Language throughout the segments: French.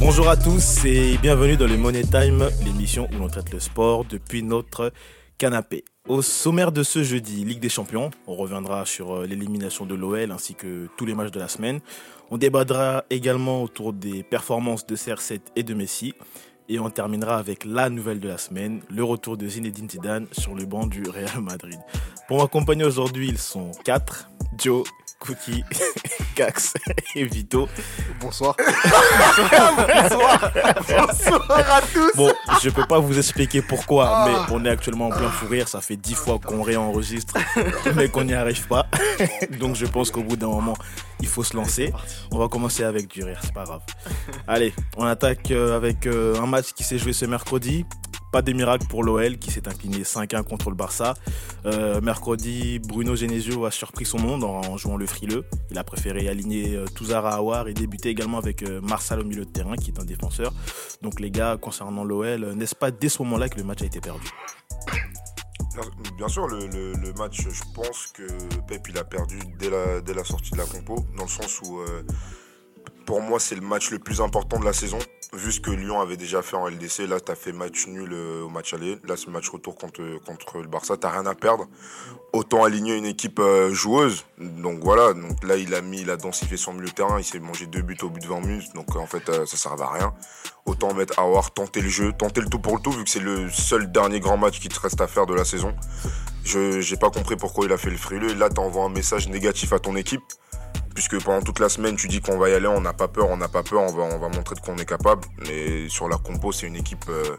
Bonjour à tous et bienvenue dans le Money Time, l'émission où l'on traite le sport depuis notre canapé. Au sommaire de ce jeudi, Ligue des Champions, on reviendra sur euh, l'élimination de l'OL ainsi que tous les matchs de la semaine. On débattra également autour des performances de CR7 et de Messi. Et on terminera avec la nouvelle de la semaine, le retour de Zinedine Zidane sur le banc du Real Madrid. Pour m'accompagner aujourd'hui, ils sont quatre. Joe, Cookie, Gax et Vito. Bonsoir. Bonsoir. Bonsoir à tous. Bon, je peux pas vous expliquer pourquoi, mais on est actuellement en plein fou rire. Ça fait dix fois qu'on réenregistre, mais qu'on n'y arrive pas. Donc je pense qu'au bout d'un moment, il faut se lancer. On va commencer avec du rire, c'est pas grave. Allez, on attaque euh, avec euh, un match qui s'est joué ce mercredi. Pas de miracle pour l'OL qui s'est incliné 5-1 contre le Barça. Euh, mercredi, Bruno Genesio a surpris son monde en jouant le frileux. Il a préféré aligner euh, Touzara Aouar et débuter également avec euh, Marsal au milieu de terrain qui est un défenseur. Donc les gars, concernant l'OL, n'est-ce pas dès ce moment-là que le match a été perdu? Bien- sûr, le, match, je pense que Pep il a perdu dès la, dès la sortie de la compo, dans le sens où euh, pour moi c'est le match le plus important de la saison. Vu ce que Lyon avait déjà fait en LDC, là tu as fait match nul euh, au match aller, là c'est match retour contre, contre le Barça, t'as rien à perdre. Autant aligner une équipe euh, joueuse, donc voilà, donc là il a mis, il a densifié son milieu de terrain, il s'est mangé deux buts au bout de 20 minutes, donc euh, en fait euh, ça servait à rien. Autant mettre Awar, tenter le jeu, tenter le tout pour le tout, vu que c'est le seul dernier grand match qui te reste à faire de la saison. Je j'ai pas compris pourquoi il a fait le frileux. Et là, t'envoies un message négatif à ton équipe. Puisque pendant toute la semaine, tu dis qu'on va y aller, on n'a pas peur, on n'a pas peur, on va, on va montrer de quoi on est capable. Mais sur la compo, c'est une équipe euh,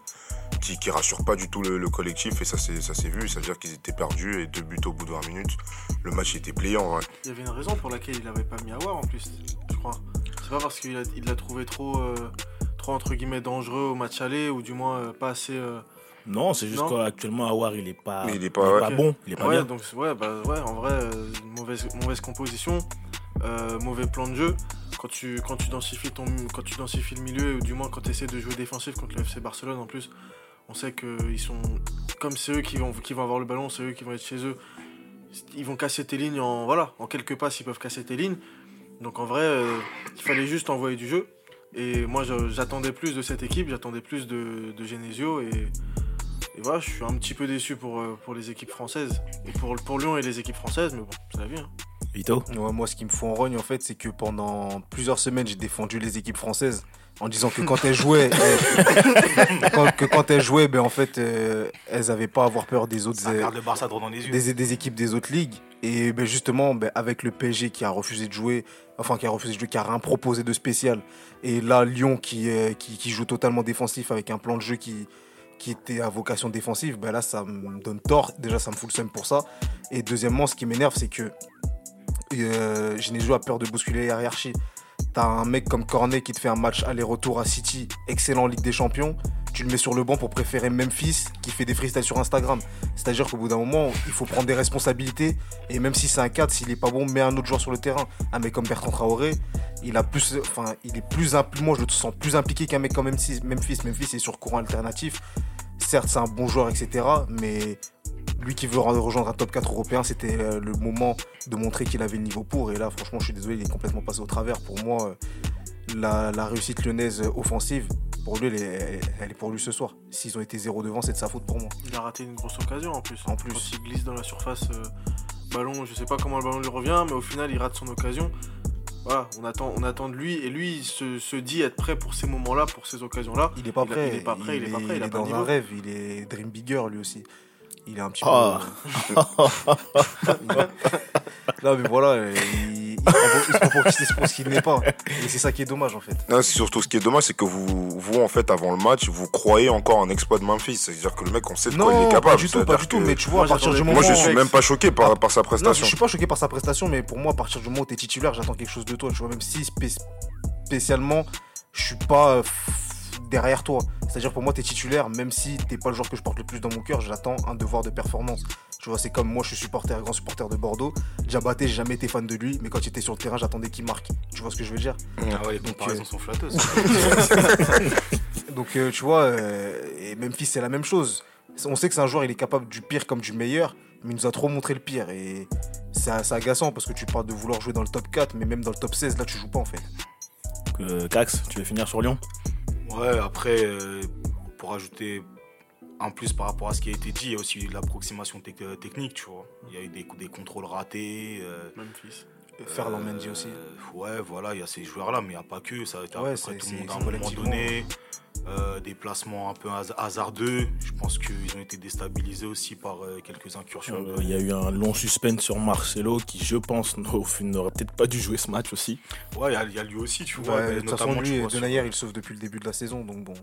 qui, qui rassure pas du tout le, le collectif. Et ça s'est vu. Ça veut dire qu'ils étaient perdus. Et deux buts au bout de 20 minutes. Le match était plié en vrai. Il y avait une raison pour laquelle il n'avait pas mis Awar en plus, je crois. C'est pas parce qu'il a- il l'a trouvé trop, euh, trop entre guillemets dangereux au match aller ou du moins euh, pas assez. euh, Non, c'est juste qu'actuellement Aouar il est pas, il est pas- ouais. bon, il est pas ouais, bien. donc ouais, bah ouais, en vrai, euh, mauvaise, mauvaise composition, euh, mauvais plan de jeu. Quand tu, quand tu densifies ton, quand tu densifies le milieu ou du moins quand tu essaies de jouer défensif contre le FC Barcelone en plus, on sait que sont comme c'est eux qui vont, avoir le ballon, c'est eux qui vont être chez eux. Ils vont casser tes lignes en voilà, en quelques passes ils peuvent casser tes lignes. Donc en vrai, euh, il fallait juste envoyer du jeu. Et moi j'attendais plus de cette équipe, j'attendais plus de, Genesio et, voilà, je suis un petit peu déçu pour, euh, les équipes françaises. Et pour, pour Lyon et les équipes françaises, mais bon, c'est la vie. hein. Vito Ouais, moi, ce qui me fout en rogne, en fait, c'est que pendant plusieurs semaines, j'ai défendu les équipes françaises en disant que quand elles jouaient, elles- quand- que quand elles jouaient, ben en fait, euh, elles n'avaient pas à avoir peur des autres. Ça euh, regarde le Barça droit dans les yeux. des, des équipes des autres ligues. Et ben justement, ben avec le PSG qui a refusé de jouer, enfin qui a refusé de jouer, qui a rien proposé de spécial. Et là, Lyon qui, euh, qui, qui joue totalement défensif avec un plan de jeu qui, qui était à vocation défensive, ben là, ça me donne tort. Déjà, ça me fout le seum pour ça. Et deuxièmement, ce qui m'énerve, c'est que euh, Genesio a peur de bousculer la hiérarchie. T'as un mec comme Cornet qui te fait un match aller-retour à City, excellent en Ligue des Champions. Tu le mets sur le banc pour préférer Memphis qui fait des freestyles sur Instagram. C'est-à-dire qu'au bout d'un moment, il faut prendre des responsabilités. Et même si c'est un 4, s'il est pas bon, mets un autre joueur sur le terrain. Un mec comme Bertrand Traoré, il a plus, enfin, il est plus moi je le sens plus impliqué qu'un mec comme Memphis. Memphis, Memphis est sur courant alternatif. Certes, c'est un bon joueur, etc. Mais lui qui veut re- rejoindre un top 4 européen, c'était euh, le moment de montrer qu'il avait le niveau pour. Et là, franchement, je suis désolé, il est complètement passé au travers. Pour moi, euh, la, la réussite lyonnaise offensive, pour lui, elle est, elle est pour lui ce soir. S'ils ont été zéro devant, c'est de sa faute pour moi. Il a raté une grosse occasion en plus. En plus. Quand il glisse dans la surface, euh, ballon, je sais pas comment le ballon lui revient, mais au final, il rate son occasion. Voilà, on attend, on attend de lui. Et lui, il se, se dit être prêt pour ces moments-là, pour ces occasions-là. Il est pas prêt. il est pas prêt, il est pas prêt, il a pas dans un rêve, il est dream bigger lui aussi. Il est un petit Ah. peu. non mais voilà, euh, il, il, se prend pour- il se ce qu'il n'est pas. Et c'est ça qui est dommage en fait. Non, c'est surtout ce qui est dommage, c'est que vous, vous, en fait, avant le match, vous croyez encore un exploit de Memphis. C'est-à-dire que le mec, on sait de quoi il est Non, capable. pas du tout, pas du tout. Mais tu vois, à Moi, partir du moment Moi, je suis même pas choqué par, par sa Non, je prestation. suis pas choqué par sa prestation, mais pour moi, à partir du moment où t'es titulaire, j'attends quelque chose de toi. Tu vois, même si spé- spécialement, je suis pas euh, derrière toi. C'est-à-dire pour moi, tu es titulaire, même si t'es pas le joueur que je porte le plus dans mon cœur, j'attends un devoir de performance. Tu vois, c'est comme moi, je suis supporter, grand supporter de Bordeaux. Diabaté, j'ai jamais été fan de lui, mais quand il était sur le terrain, j'attendais qu'il marque. Tu vois ce que je veux dire? Ah ouais, les Donc, comparaisons euh, sont flatteuses. Donc, euh, tu vois, euh, et Memphis, c'est la même chose. On sait que c'est un joueur, il est capable du pire comme du meilleur, mais il nous a trop montré le pire. Et c'est agaçant parce que tu parles de vouloir jouer dans le top 4, mais même dans le top 16, là, tu joues pas en fait. Euh, Cax, tu veux finir sur Lyon? Ouais, après, euh, pour ajouter en plus par rapport à ce qui a été dit, il y a aussi l'approximation euh, technique, tu vois. Il y a eu des, des contrôles ratés. euh, Memphis. Ferland Mendy euh, aussi. Ouais, voilà, il y a ces joueurs-là, mais il n'y a pas que. Ça a été à Ouais, peu près c'est- tout le monde à un moment donné. Euh, des placements un peu hasardeux. Je pense qu'ils ont été déstabilisés aussi par euh, quelques incursions. Euh, Il y a eu un long suspense sur Marcelo qui, je pense, au final, n'aurait peut-être pas dû jouer ce match aussi. Ouais, il y a- il y, a lui aussi, tu vois. Ouais, de façon, notamment, tu lui, vois, sur- il sauve depuis le début de la saison, donc bon,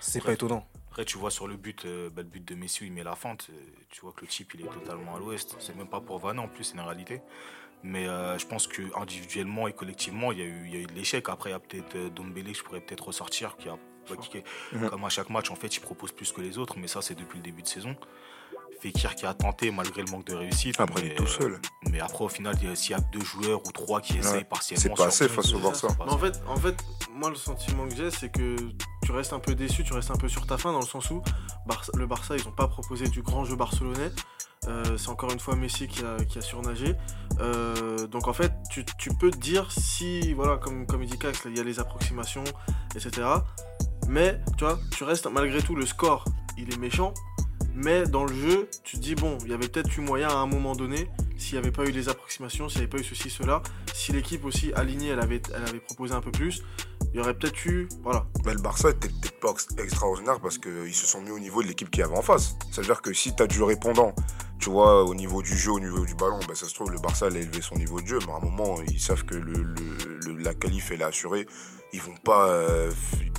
c'est pas étonnant. Après, tu vois sur le but, euh, bah, le but de Messi, il met la fente. euh, tu vois que le type, il est totalement à l'ouest. C'est même pas pour vanner en plus, c'est une réalité. Mais euh, je pense que individuellement et collectivement, il y a eu, il y a eu de l'échec. Après, il y a peut-être euh, Dombele, je pourrais peut-être ressortir, qui a pas. Comme à chaque match, en fait, il propose plus que les autres, mais ça, c'est depuis le début de saison. Fekir qui a tenté malgré le manque de réussite. Après, il mais, est tout seul. euh, Mais après, au final, il s'il y a deux joueurs ou trois qui essayent Ouais, partiellement. c'est pas assez face au Barça. en fait, en fait, moi le sentiment que j'ai, c'est que tu restes un peu déçu, tu restes un peu sur ta fin dans le sens où Barça- le Barça, ils n'ont pas proposé du grand jeu barcelonais. Euh, c'est encore une fois Messi qui a, qui a surnagé. Euh, donc en fait, tu, tu peux te dire si, voilà, comme, comme il dit Cax, il y a les approximations, etc. Mais tu vois, tu restes malgré tout, le score, il est méchant. Mais dans le jeu, tu te dis, bon, il y avait peut-être eu moyen à un moment donné, s'il n'y avait pas eu les approximations, s'il n'y avait pas eu ceci, cela, si l'équipe aussi alignée, elle avait, proposé un peu plus, il y aurait peut-être eu. Voilà. Mais le Barça était peut-être pas ex- extraordinaire parce qu'ils se sont mis au niveau de l'équipe qui avait en face. C'est-à-dire que si tu as du répondant, tu vois, au niveau du jeu, au niveau du ballon, bah, ça se trouve, le Barça allait élever son niveau de jeu, mais à un moment, ils savent que la qualif, elle est assurée. Ils vont pas. euh,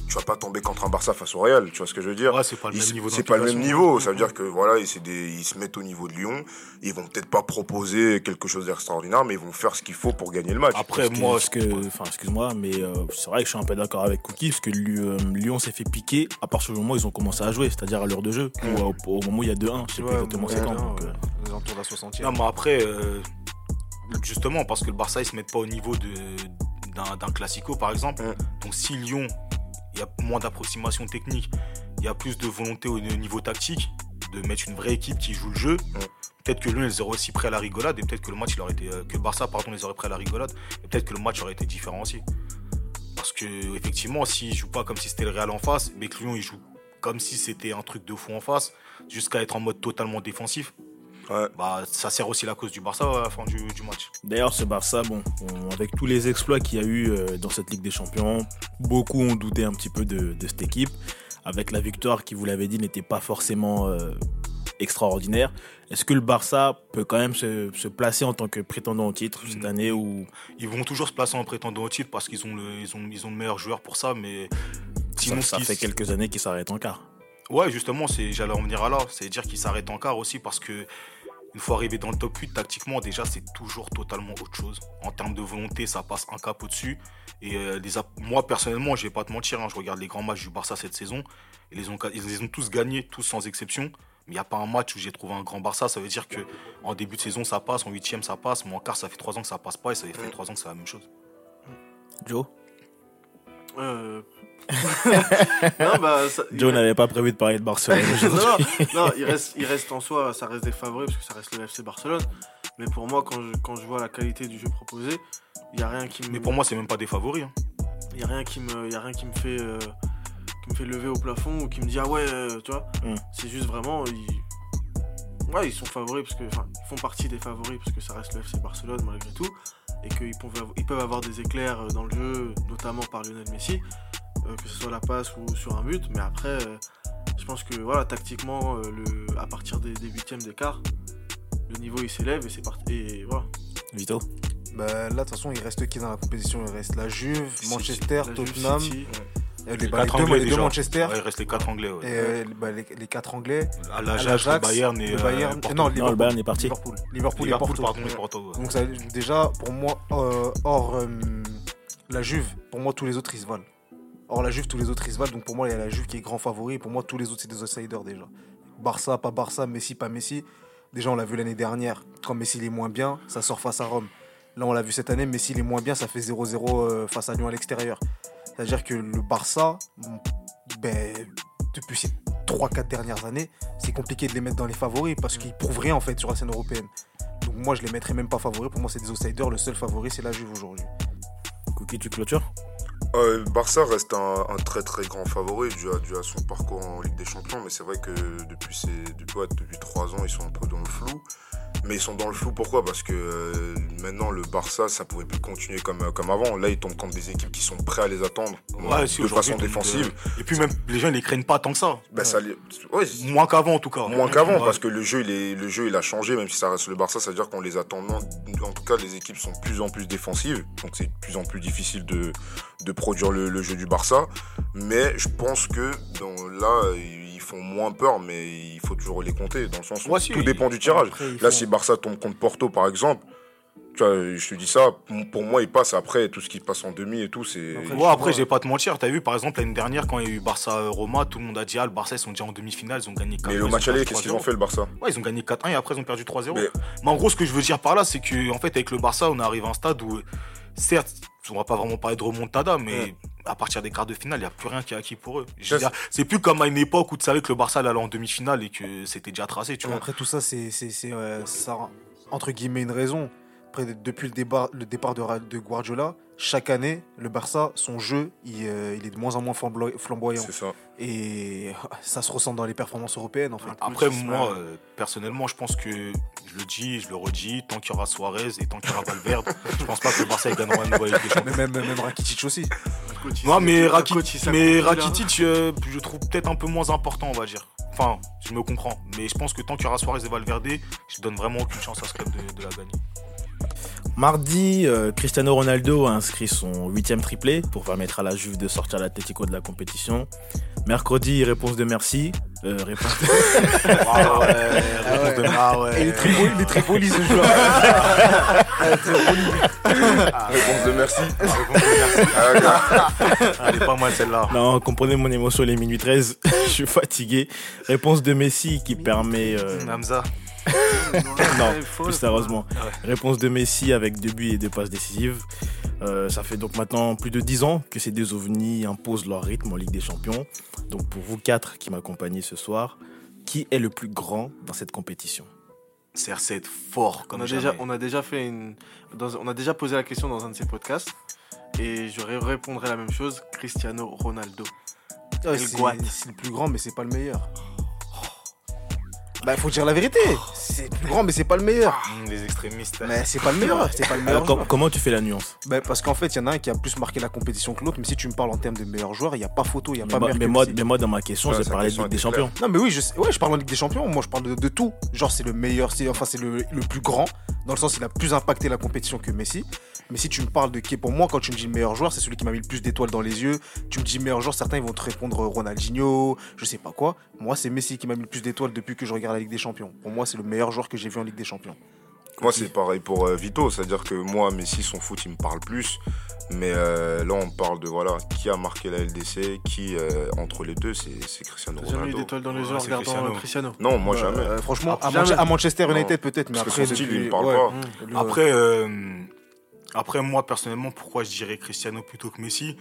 tu vas pas tomber contre un Barça face au Real, tu vois ce que je veux dire? Ouais, c'est pas le Ils- même niveau C'est pas le même niveau, ça veut dire que voilà, ils, des- ils se mettent au niveau de Lyon, ils vont peut-être pas proposer quelque chose d'extraordinaire, mais ils vont faire ce qu'il faut pour gagner le match. Après, Parce moi, parce que, enfin, excuse-moi, mais euh, c'est vrai que je suis un peu d'accord avec Cookie, parce que euh, Lyon s'est fait piquer à partir du moment où ils ont commencé à jouer, c'est-à-dire à l'heure de jeu, ou au, au moment où il y a 2-1, je sais Ouais, plus exactement c'est quand. donc, euh, de la 60e. Non, mais après, euh, justement, parce que le Barça, ils se mettent pas au niveau de- d'un classico, par exemple. Mm. Donc, si Lyon, il y a moins d'approximation technique, il y a plus de volonté au niveau tactique, de mettre une vraie équipe qui joue le jeu, peut-être que Lyon, ils auraient aussi prêt à la rigolade, et peut-être que le match, il aurait été, euh, que Barça, pardon, les aurait prêt à la rigolade, et peut-être que le match aurait été différent aussi. Parce que, effectivement, s'ils jouent pas comme si c'était le Real en face, mais que Lyon, il joue comme si c'était un truc de fou en face, jusqu'à être en mode totalement défensif, Ouais. bah, ça sert aussi la cause du Barça à la fin du, du match. D'ailleurs, ce Barça, bon, on- avec tous les exploits qu'il y a eu euh, dans cette Ligue des Champions, beaucoup ont douté un petit peu de, de cette équipe. Avec la victoire qui, vous l'avez dit, n'était pas forcément euh, extraordinaire. Est-ce que le Barça peut quand même se, se placer en tant que prétendant au titre cette Mm. année ou? Ils vont toujours se placer en prétendant au titre parce qu'ils ont le, ils ont, ils ont le meilleur joueur pour ça, mais sinon, ça, fait quelques années qu'ils s'arrêtent en quart Ouais, justement, c'est, j'allais en venir à là. C'est dire qu'ils s'arrêtent en quart aussi parce que une fois arrivé dans le top 8, tactiquement, déjà, c'est toujours totalement autre chose. En termes de volonté, ça passe un cap au-dessus. Et euh, les moi, personnellement, je vais pas te mentir, hein, je regarde les grands matchs du Barça cette saison. Et les ont, ils les ont tous gagnés, tous sans exception. Mais il n'y a pas un match où j'ai trouvé un grand Barça. Ça veut dire que en début de saison, ça passe, en huitième, ça passe. Mais en quart, ça fait trois ans que ça passe pas. Et ça fait trois ans que c'est la même chose. Joe? Euh... non, bah, ça- Joe n'avait pas prévu de parler de Barcelone non, il reste, il reste en soi, ça reste des favoris parce que ça reste le FC Barcelone. Mais pour moi, quand je, quand je vois la qualité du jeu proposé, il n'y a rien qui me. Mais pour moi, c'est même pas des favoris. hein. Il y a rien qui me, y a rien qui me fait, euh, qui me fait lever au plafond ou qui me dit ah ouais, euh, tu vois. Mm. C'est juste vraiment, ils, ouais, ils sont favoris parce que, ils font partie des favoris parce que ça reste le FC Barcelone malgré tout et qu'ils peuvent, avoir- ils peuvent avoir des éclairs euh, dans le jeu, notamment par Lionel Messi, que ce soit la passe ou sur un but. Mais après, euh, je pense que voilà, tactiquement, euh, le, à partir des, des huitièmes d'écart, le niveau il s'élève et c'est parti. Et voilà. Vito Bah, là, de toute façon, il reste qui dans la compétition Il reste la Juve, City. Manchester, La Juve, Tottenham, City, euh, les, Les bah, les quatre deux, les. Manchester, Ouais, il reste les quatre Anglais. ouais. et euh, bah, les, les quatre Anglais, À l'Ajax, le Bayern et le euh, Bayern, Porto. non, Non, Liverpool, le Bayern est parti. Liverpool, Liverpool, Liverpool, et Porto. pardon, et Porto. ouais. Donc ça, déjà, pour moi, euh, hors euh, la Juve, pour moi, tous les autres, ils se valent. Or, la Juve, tous les autres, ils se valent. Donc, pour moi, il y a la Juve qui est grand favori. Et pour moi, tous les autres, c'est des outsiders déjà. Barça, pas Barça, Messi, pas Messi. Déjà, on l'a vu l'année dernière. Quand Messi il est moins bien, ça sort face à Rome. Là, on l'a vu cette année. Messi il est moins bien, ça fait 0-0 euh, face à Lyon à l'extérieur. C'est-à-dire que le Barça, ben, depuis ces 3-4 dernières années, c'est compliqué de les mettre dans les favoris parce qu'ils prouvent rien en fait sur la scène européenne. Donc moi je les mettrais même pas favoris. Pour moi c'est des outsiders. Le seul favori c'est la Juve aujourd'hui. Cookie, tu clôtures? Euh, Barça reste un, très très grand favori dû à, son parcours en Ligue des Champions, mais c'est vrai que depuis, ces, depuis, ouais, depuis 3 ans, ils sont un peu dans le flou. Mais ils sont dans le flou pourquoi? Parce que euh, maintenant, le Barça, ça pouvait plus continuer comme, euh, comme avant. Là, ils tombent contre des équipes qui sont prêtes à les attendre Ouais, si, de façon défensive. Et puis même, les gens, ils les craignent pas tant que ça. Bah, ça les- ouais, Moins qu'avant, en tout cas. Moins qu'avant, Ouais. parce que le jeu, il est, le jeu, il a changé, même si ça reste le Barça, ça veut dire qu'on les attend. En tout cas, les équipes sont de plus en plus défensives, donc c'est de plus en plus difficile de, de produire le, le jeu du Barça. Mais je pense que dans, là, font moins peur, mais il faut toujours les compter, dans le sens où tout dépend du tirage. Après, Là, font- si Barça tombe contre Porto, par exemple, tu vois, je te dis ça, pour moi, il passe après tout ce qui passe en demi et tout, c'est. Après, Ouais, après, je vais pas te mentir. T'as vu, par exemple, l'année dernière, quand il y a eu Barça-Roma, tout le monde a dit, ah, le Barça, ils sont déjà en demi-finale, ils ont gagné 4 Mais le match aller, qu'est-ce qu'ils ont fait, le Barça Ouais, ils ont gagné 4-1 et après, ils ont perdu 3-0. Mais- Mais... en gros, ce que je veux dire par là, c'est que, en fait, avec le Barça, on arrive à un stade où, certes, on va pas vraiment parler de remontada, mais Ouais. À partir des quarts de finale, il n'y a plus rien qui est acquis pour eux. C'est plus comme à une époque où tu savais que le Barça allait en demi-finale et que c'était déjà tracé, tu vois. après tout ça, c'est c'est- c'est, euh, ça entre guillemets une raison. Après, de- depuis le, débat, le départ de, Guardiola, chaque année, le Barça, son jeu, il, euh, il est de moins en moins flamboy- flamboyant. C'est ça. Et ça se ressent dans les performances européennes en fait. Après, moi, euh, personnellement, je pense que, je le dis, je le redis, tant qu'il y aura Suarez et tant qu'il y aura Valverde, je pense pas que le Barça gagnera une nouvelle Ligue des Champions. Mais même, même Rakitic aussi. Coach, Non, mais, Raki- coach, mais. Rakitic, euh, je trouve peut-être un peu moins important, on va dire. Enfin, je me comprends. Mais je pense que tant qu'il y aura Suarez et Valverde, je donne vraiment aucune chance à ce club de, de la gagner. Mardi, euh, Cristiano Ronaldo a inscrit son huitième triplé pour permettre à la Juve de sortir l'Atlético de la compétition. Mercredi, réponse de merci. Euh, réponse Ah ouais, réponse de- ah ouais. Et il est très poli, il est très poli ce joueur. Réponse de merci. Réponse de merci. Ah. Ah, Elle est pas mal celle-là. Non, comprenez mon émotion, les minuit 13. Je suis fatigué. Réponse de Messi qui permet. euh, Hamza. non, plus sérieusement. Ouais. Réponse de Messi avec deux buts et deux passes décisives. Euh, ça fait donc maintenant plus de 10 ans que ces deux ovnis imposent leur rythme en Ligue des Champions. Donc pour vous quatre qui m'accompagnez ce soir, qui est le plus grand dans cette compétition? CR7 fort On a, jamais. déjà, on a déjà fait une. dans- on a déjà posé la question dans un de ces podcasts. Et je ré- répondrai la même chose Cristiano Ronaldo. Guat. c'est le plus grand, mais c'est pas le meilleur. Bah, faut dire la vérité. C'est le plus grand, mais c'est pas le meilleur. Hum, les extrémistes. Mais c'est pas le meilleur. C'est pas le meilleur. Comment tu fais la nuance? Bah, parce qu'en fait, il y en a un qui a plus marqué la compétition que l'autre. Mais si tu me parles en termes de meilleur joueur, il n'y a pas photo. Il y a mais pas moi, meilleur mais, moi, mais moi, dans ma question, Ouais, j'ai parlé de Ligue des. Champions. Non, mais oui, je, ouais, je parle en Ligue des Champions. Moi, je parle de, de tout. Genre, c'est le meilleur. c'est- Enfin, c'est le, le plus grand. Dans le sens, il a plus impacté la compétition que Messi. Mais si tu me parles de qui est pour moi, quand tu me dis le meilleur joueur, c'est celui qui m'a mis le plus d'étoiles dans les yeux. Tu me dis meilleur joueur, certains ils vont te répondre Ronaldinho, je sais pas quoi. Moi, c'est Messi qui m'a mis le plus d'étoiles depuis que je regarde la Ligue des Champions. Pour moi, c'est le meilleur joueur que j'ai vu en Ligue des Champions. Moi, c'est pareil pour euh, Vito, c'est-à-dire que moi, Messi, son foot, il me parle plus. Mais euh, là, on parle de voilà, qui a marqué la LDC, qui euh, entre les deux, c'est Cristiano T'as jamais eu Ronaldo. d'étoiles dans les Ouais, yeux en c'est regardant Cristiano. Cristiano. Non, moi Euh, jamais. euh, franchement, Ah, à, jamais. Manche- à Manchester. United peut-être, mais après. son style, depuis- il me parle ouais. pas. Mmh. Après, euh, après, moi, personnellement, pourquoi je dirais Cristiano plutôt que Messi?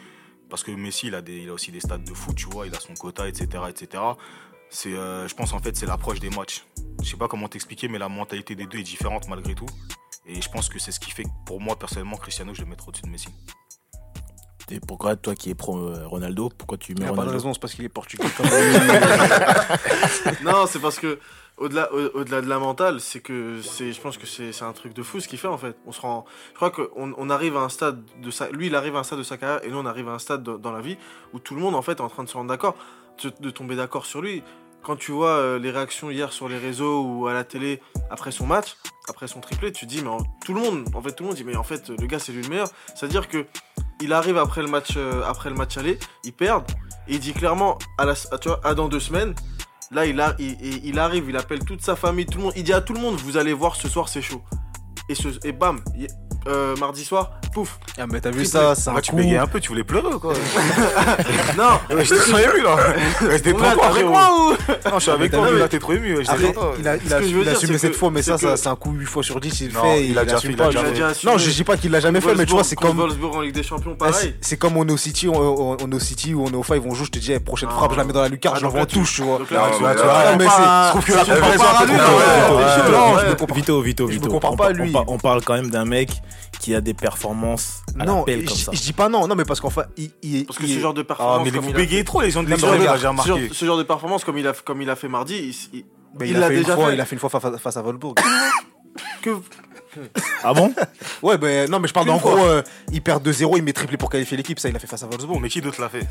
Parce que Messi, il a, des, il a aussi des stades de foot, tu vois, il a son quota, etc. etc. C'est, euh, je pense, en fait, c'est l'approche des matchs. Je sais pas comment t'expliquer, mais la mentalité des deux est différente malgré tout. Et je pense que c'est ce qui fait que, pour moi, personnellement, Cristiano, je vais le mettre au-dessus de Messi. Et pourquoi, toi qui es pro euh, Ronaldo, pourquoi tu Il mets n'y a pas de Ronaldo raison, c'est parce qu'il est portugais. non, c'est parce que au-delà au- au-delà de la mentale, c'est que c'est je pense que c'est c'est un truc de fou ce qu'il fait en fait. On se rend je crois qu'on on arrive à un stade de sa lui il arrive à un stade de sa carrière et nous on arrive à un stade dans, dans la vie où tout le monde en fait est en train de se rendre d'accord de, de tomber d'accord sur lui. Quand tu vois euh, les réactions hier sur les réseaux ou à la télé après son match, après son triplé, tu te dis mais tout le monde en fait tout le monde dit mais en fait le gars c'est lui le meilleur. C'est-à-dire que il arrive après le match euh, après le match aller, ils perdent et il dit clairement à la à- tu vois à dans deux semaines Là, il, il, il- il arrive, il appelle toute sa famille, tout le monde. Il dit à tout le monde, vous allez voir ce soir, c'est chaud. Et, ce, et bam, euh, mardi soir, pouf. Ah, mais t'as vu ça, c'est un Ah, tu bégayais un peu, tu voulais pleurer ou quoi Non, Ouais, J'étais trop ému là J'étais trop t'es avec moi ou Non, je suis avec t'as toi, là t'es trop ému. il a, je assumé cette fois, mais ça, c'est ça un coup 8 fois sur 10. Il fait, il a déjà fait, pas. Non, je dis pas qu'il l'a jamais fait, mais tu vois, c'est comme. Wolfsburg en Ligue des Champions, Ah, pareil. c'est- comme on est au City, on, on- on est au City ou on est au 5, ils vont jouer, je te dis, eh, prochaine Ah. frappe, je la mets dans la lucarne, Ah, je l'envoie en touche, tu vois. Non, mais on c'est- je trouve que la comparaison on Vito, je Vito, Vito, Je on, pas, par- lui. On, par- on parle quand même d'un mec qui a des performances à Non, l'appel comme ça. je dis pas non, non, mais parce qu'en fait, il, il- Parce que il- ce genre de Ah, performance. mais comme vous il a bégayez fait- trop, les gens de mais j'ai ce genre, remarqué. ce genre de performance comme il a, comme il a fait mardi, il, il- ben, il il a l'a fait une déjà fois, fait. il a fait une fois fa- fa- face à Wolfsburg. que Ah bon? Ouais, ben non, mais je parle Une en fois. gros, euh, il perd 2-0, il met triplé pour qualifier l'équipe, ça, il a fait face à Wolfsburg. mais qui d'autre l'a fait?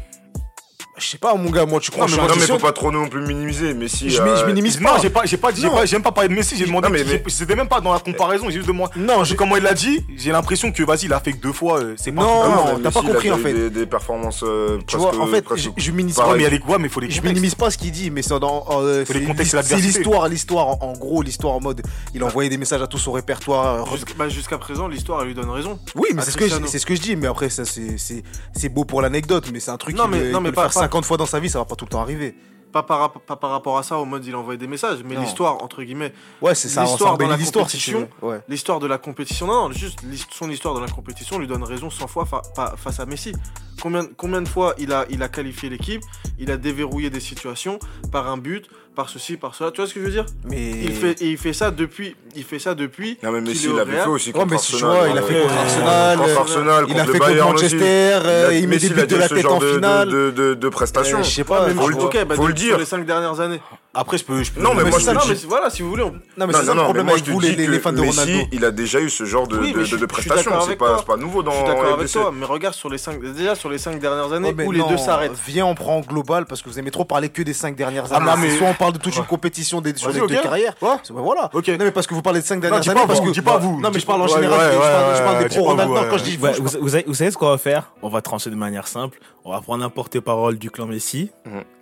Je sais pas, mon gars, moi, tu crois Non, que mais, je non, suis mais faut pas trop non plus minimiser. Mais si. Je, euh, mi- je minimise Non, pas. j'ai pas, j'ai pas, j'ai Non. pas, parlé de Messi, j'ai demandé, mais- c'était même pas dans la comparaison, j'ai juste demandé. Non, que comment il l'a dit, j'ai l'impression que vas-y, il a fait que deux fois, euh, c'est pas. Non, t'as pas Messi, il a compris, en fait. Des, des performances. euh, Tu presque- vois, en fait, presque je, je minimise pas. mais il y a les ouais, mais il faut les Je minimise pas ce qu'il dit, mais c'est dans. Faut les c'est l'histoire, l'histoire. En, gros, l'histoire en mode, il a envoyé des messages à tout son répertoire. jusqu'à bah, jusqu'à présent, l'histoire elle lui donne raison. Oui, mais c'est ce, que je- Cristiano. c'est ce que je dis, mais après, ça, c'est- c'est c'est beau pour l'anecdote, mais c'est un truc Non, qui mais- pas- 50 fois dans sa vie, ça va pas tout le temps arriver. Pas par, rap- pas par rapport à ça, au mode il a envoyé des messages, mais l'histoire, entre guillemets, Ouais, c'est ça, L'histoire dans la si compétition. Ouais. l'histoire de la compétition, non, non, juste son histoire de la compétition lui donne raison 100 fois fa- fa- face à Messi. Combien, combien de fois il a, il a qualifié l'équipe, il a déverrouillé des situations par un but, par ceci, par cela, tu vois ce que je veux dire? Mais. il, fait, et il fait ça depuis, il fait ça depuis. Non, mais Messi, il l'avait fait aussi Ouais, contre mais si tu Arsenal. vois, il a euh, fait contre contre Arsenal, contre euh, Arsenal, Il a fait contre Manchester, aussi. euh, Il a- il met des il a buts de la tête en de- de- finale. de- de- de prestations. Euh, Je sais pas, Ouais, faut le dire. ok, bah, faut le sur dire. les 5 dernières années. Après, je peux, je peux. Non, mais Mais moi, c'est je ça, te non, dis- mais voilà, si vous voulez, on- Non, mais c'est ça le non, problème moi avec vous, les, fans de Messi, Ronaldo. il a déjà eu ce genre de, Oui, de- de- prestations. C'est pas, pas nouveau dans je suis d'accord avec toi, mais regarde sur les 5, déjà sur les 5 dernières années Ouais, où les deux s'arrêtent. Viens, on prend en global parce que vous aimez trop parler que des 5 dernières Ah, années. non, mais- Soit on parle de toute une compétition des, sur les deux carrières. Ben voilà. Non, mais parce que vous parlez de 5 dernières années. parce que, dis pas vous. Non, mais je parle en général. je, parle, des dis pro pas vous, Ronaldo. Quand je dis vous, savez, ce qu'on va faire? On va trancher de manière simple. On va prendre un porte-parole du clan Messi,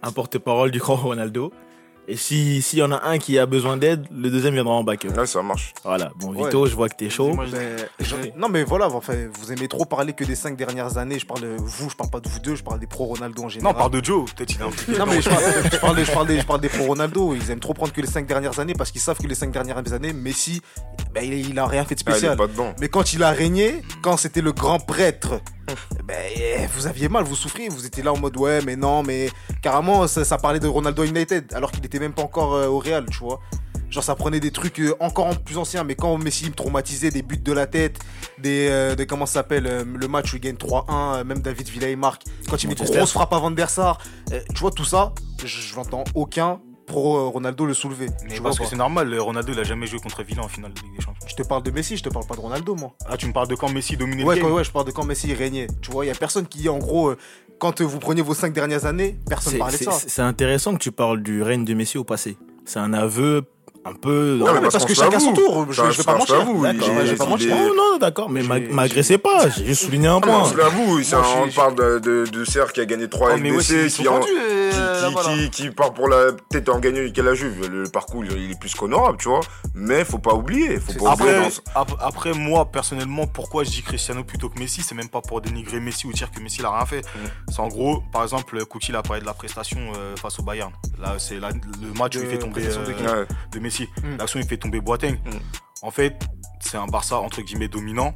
un porte-parole du clan Ronaldo. Et si- s'il y en a un qui a besoin d'aide, le deuxième viendra en backup. Ouais, ça marche. Voilà. Bon, Ouais. Vito, je vois que t'es chaud. Je- Ben, Non mais voilà, enfin, vous aimez trop parler que des 5 dernières années. Je parle de vous, je parle pas de vous deux, je parle des pro Ronaldo en Non, général. on parle de Joe, peut-être il est impliqué. Non mais je parle, je parle des, je parle des- je parle des pro Ronaldo, ils aiment trop prendre que les 5 dernières années parce qu'ils savent que les 5 dernières années, Messi, ben, il, il a rien fait de Ah, il est spécial. pas dedans. Mais quand il a régné, quand c'était le grand prêtre, ben, eh, vous aviez mal, vous souffriez, vous étiez là en mode ouais, mais non, mais carrément, ça, ça parlait de Ronaldo United, alors qu'il était même pas encore euh, au Real, tu vois. Genre, ça prenait des trucs euh, encore plus anciens, mais quand Messi me traumatisait, des buts de la tête, des, euh, des comment ça s'appelle, euh, le match où il gagne 3-1, euh, même David Villa il marque, quand il met une grosse frappe à Van der Sar, tu vois, tout ça, je n'entends aucun pro euh, Ronaldo le soulever. Mais tu parce vois que c'est normal, le Ronaldo il a jamais joué contre Villa en finale de Ligue des Champions. Je te parle de Messi, je te parle pas de Ronaldo, moi. Ah, tu me parles de quand Messi dominait Ouais, le quand- ouais, je parle de quand Messi régnait. Tu vois, il y a personne qui, en gros, euh, quand euh, vous preniez vos cinq dernières années, personne parlait de ça. c'est intéressant que tu parles du règne de Messi au passé. C'est un aveu un peu. Non, mais parce parce que chacun son tour. Je, je vais pas mentir. ouais, je vais pas mentir. Non, non, d'accord, mais m'agressez pas, j'ai juste souligné un Ah, point. se l'avoue, c'est Moi, un- je- on parle de, de, de Serre qui a gagné 3 Oh, mais ouais, LDC, ils sont qui, euh, qui, qui, voilà. qui- qui part pour la tête en gagnant qu'elle a Juve. Le, parcours, il est plus qu'honorable, tu vois. Mais faut pas oublier, faut pas oublier. Après, dans ce- ap- après, moi, personnellement, pourquoi je dis Cristiano plutôt que Messi, c'est même pas pour dénigrer Messi ou dire que Messi n'a rien fait. C'est en gros, par exemple, Kuki a parlé de la prestation euh, face au Bayern. Là, c'est la- le match où il fait tomber euh, d'équipe. Ouais. de Messi. Mm. L'action, il fait tomber Boateng. Mm. En fait, c'est un Barça entre guillemets dominant.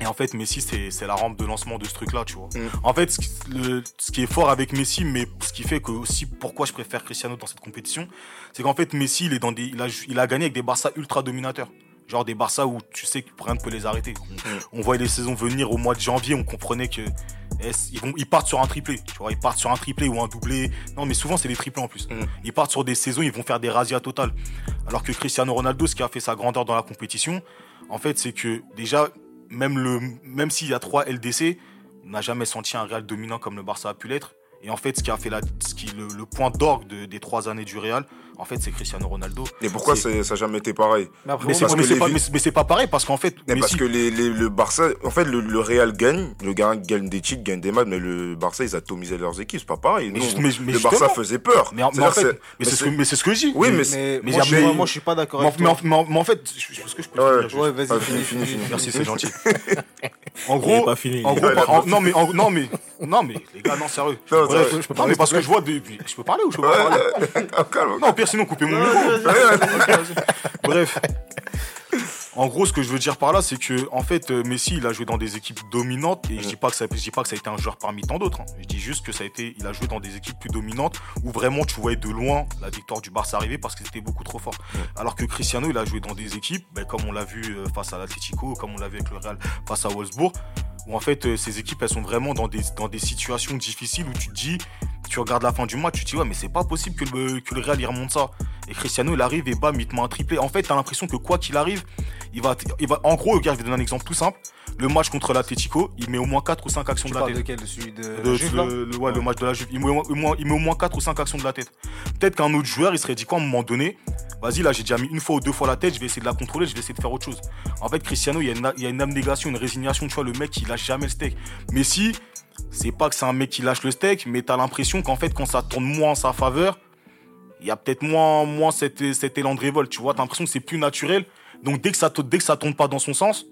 Et en fait, Messi, c'est c'est la rampe de lancement de ce truc-là, tu vois. Mm. En fait, ce qui, le- ce qui est fort avec Messi, mais ce qui fait que aussi pourquoi je préfère Cristiano dans cette compétition, c'est qu'en fait, Messi, il, est dans des, il, a, il a gagné avec des Barça ultra dominateurs. Genre des Barça où tu sais que rien ne peut les arrêter. On, on voyait les saisons venir au mois de janvier, on comprenait que ils, vont, ils partent sur un triplé. Tu vois, ils partent sur un triplé ou un doublé. Non, mais souvent c'est des triplés en plus. Mm. Ils partent sur des saisons, ils vont faire des razzias totales. Alors que Cristiano Ronaldo, ce qui a fait sa grandeur dans la compétition, en fait, c'est que déjà, même, le, même s'il y a trois LDC, on n'a jamais senti un Real dominant comme le Barça a pu l'être. Et en fait, ce qui a fait la, ce qui, le, le point d'orgue de- des trois années du Real, en fait, c'est Cristiano Ronaldo. Et pourquoi ça n'a jamais été pareil Mais c'est pas, vi- pareil parce qu'en fait, Mais parce que les, les- le Barça, en fait, le, le Real gagne, le gars gagne des titres, gagne des matchs, mais le Barça, ils atomisaient leurs équipes, c'est pas pareil. Mais Nous, juste- mais- mais le Barça faisait peur. mais, en- mais en C'est-à-dire, fait, mais c'est ce que, mais mais c'est ce que je dis. Oui, mais mais, mais moi, je, moi, je suis pas d'accord mais en, avec mais en- toi. mais en- mais en fait, je- que je peux Ouais, finir Ouais, vas-y, Ah, finis, fini, finis. fini. Merci, c'est gentil. en gros, pas fini. en gros, Ouais, en- non mais en- non mais non mais les gars, non sérieux. Non, je peux pas, mais parce que je vois des, je peux parler ou je peux pas parler? Calme. Non, pire sinon coupez mon micro. Bref. En gros, ce que je veux dire par là, c'est que en fait, euh, Messi, il a joué dans des équipes dominantes et je dis pas que ça, je dis pas que ça a été un joueur parmi tant d'autres. hein. Je dis juste que ça a été, il a joué dans des équipes plus dominantes où vraiment tu voyais de loin la victoire du Barça arriver parce que c'était beaucoup trop fort. Alors que Cristiano, il a joué dans des équipes, ben, comme on l'a vu euh, face à l'Atlético, comme on l'a vu avec le Real face à Wolfsburg, où en fait euh, ces équipes elles sont vraiment dans des dans des situations difficiles où tu te dis, tu regardes la fin du match, tu te dis ouais mais c'est pas possible que le que le Real il remonte ça. Et Cristiano il arrive et bam il te un triplé. En fait t'as l'impression que quoi qu'il arrive, il va il va en gros regarde je vais donner un exemple tout simple. Le match contre l'Atlético, il met au moins 4 ou 5 actions Tu de la tête. de quel? Celui de Le, la Juve, là? le- le- ouais, le match de la Juve. Il met, au moins, il met au moins 4 ou 5 actions de la tête. Peut-être qu'un autre joueur, il serait dit quoi à un moment donné? Vas-y, là, j'ai déjà mis une fois ou deux fois la tête, je vais essayer de la contrôler, je vais essayer de faire autre chose. En fait, Cristiano, il y a une, il y a une abnégation, une résignation. Tu vois, le mec, il lâche jamais le steak. Mais si, c'est pas que c'est un mec qui lâche le steak, mais t'as l'impression qu'en fait, quand ça tourne moins en sa faveur, il y a peut-être moins, moins cet, cet élan de révolte. Tu vois, t'as l'impression que c'est plus naturel. Donc, dès que ça, dès que ça tourne pas dans son sens,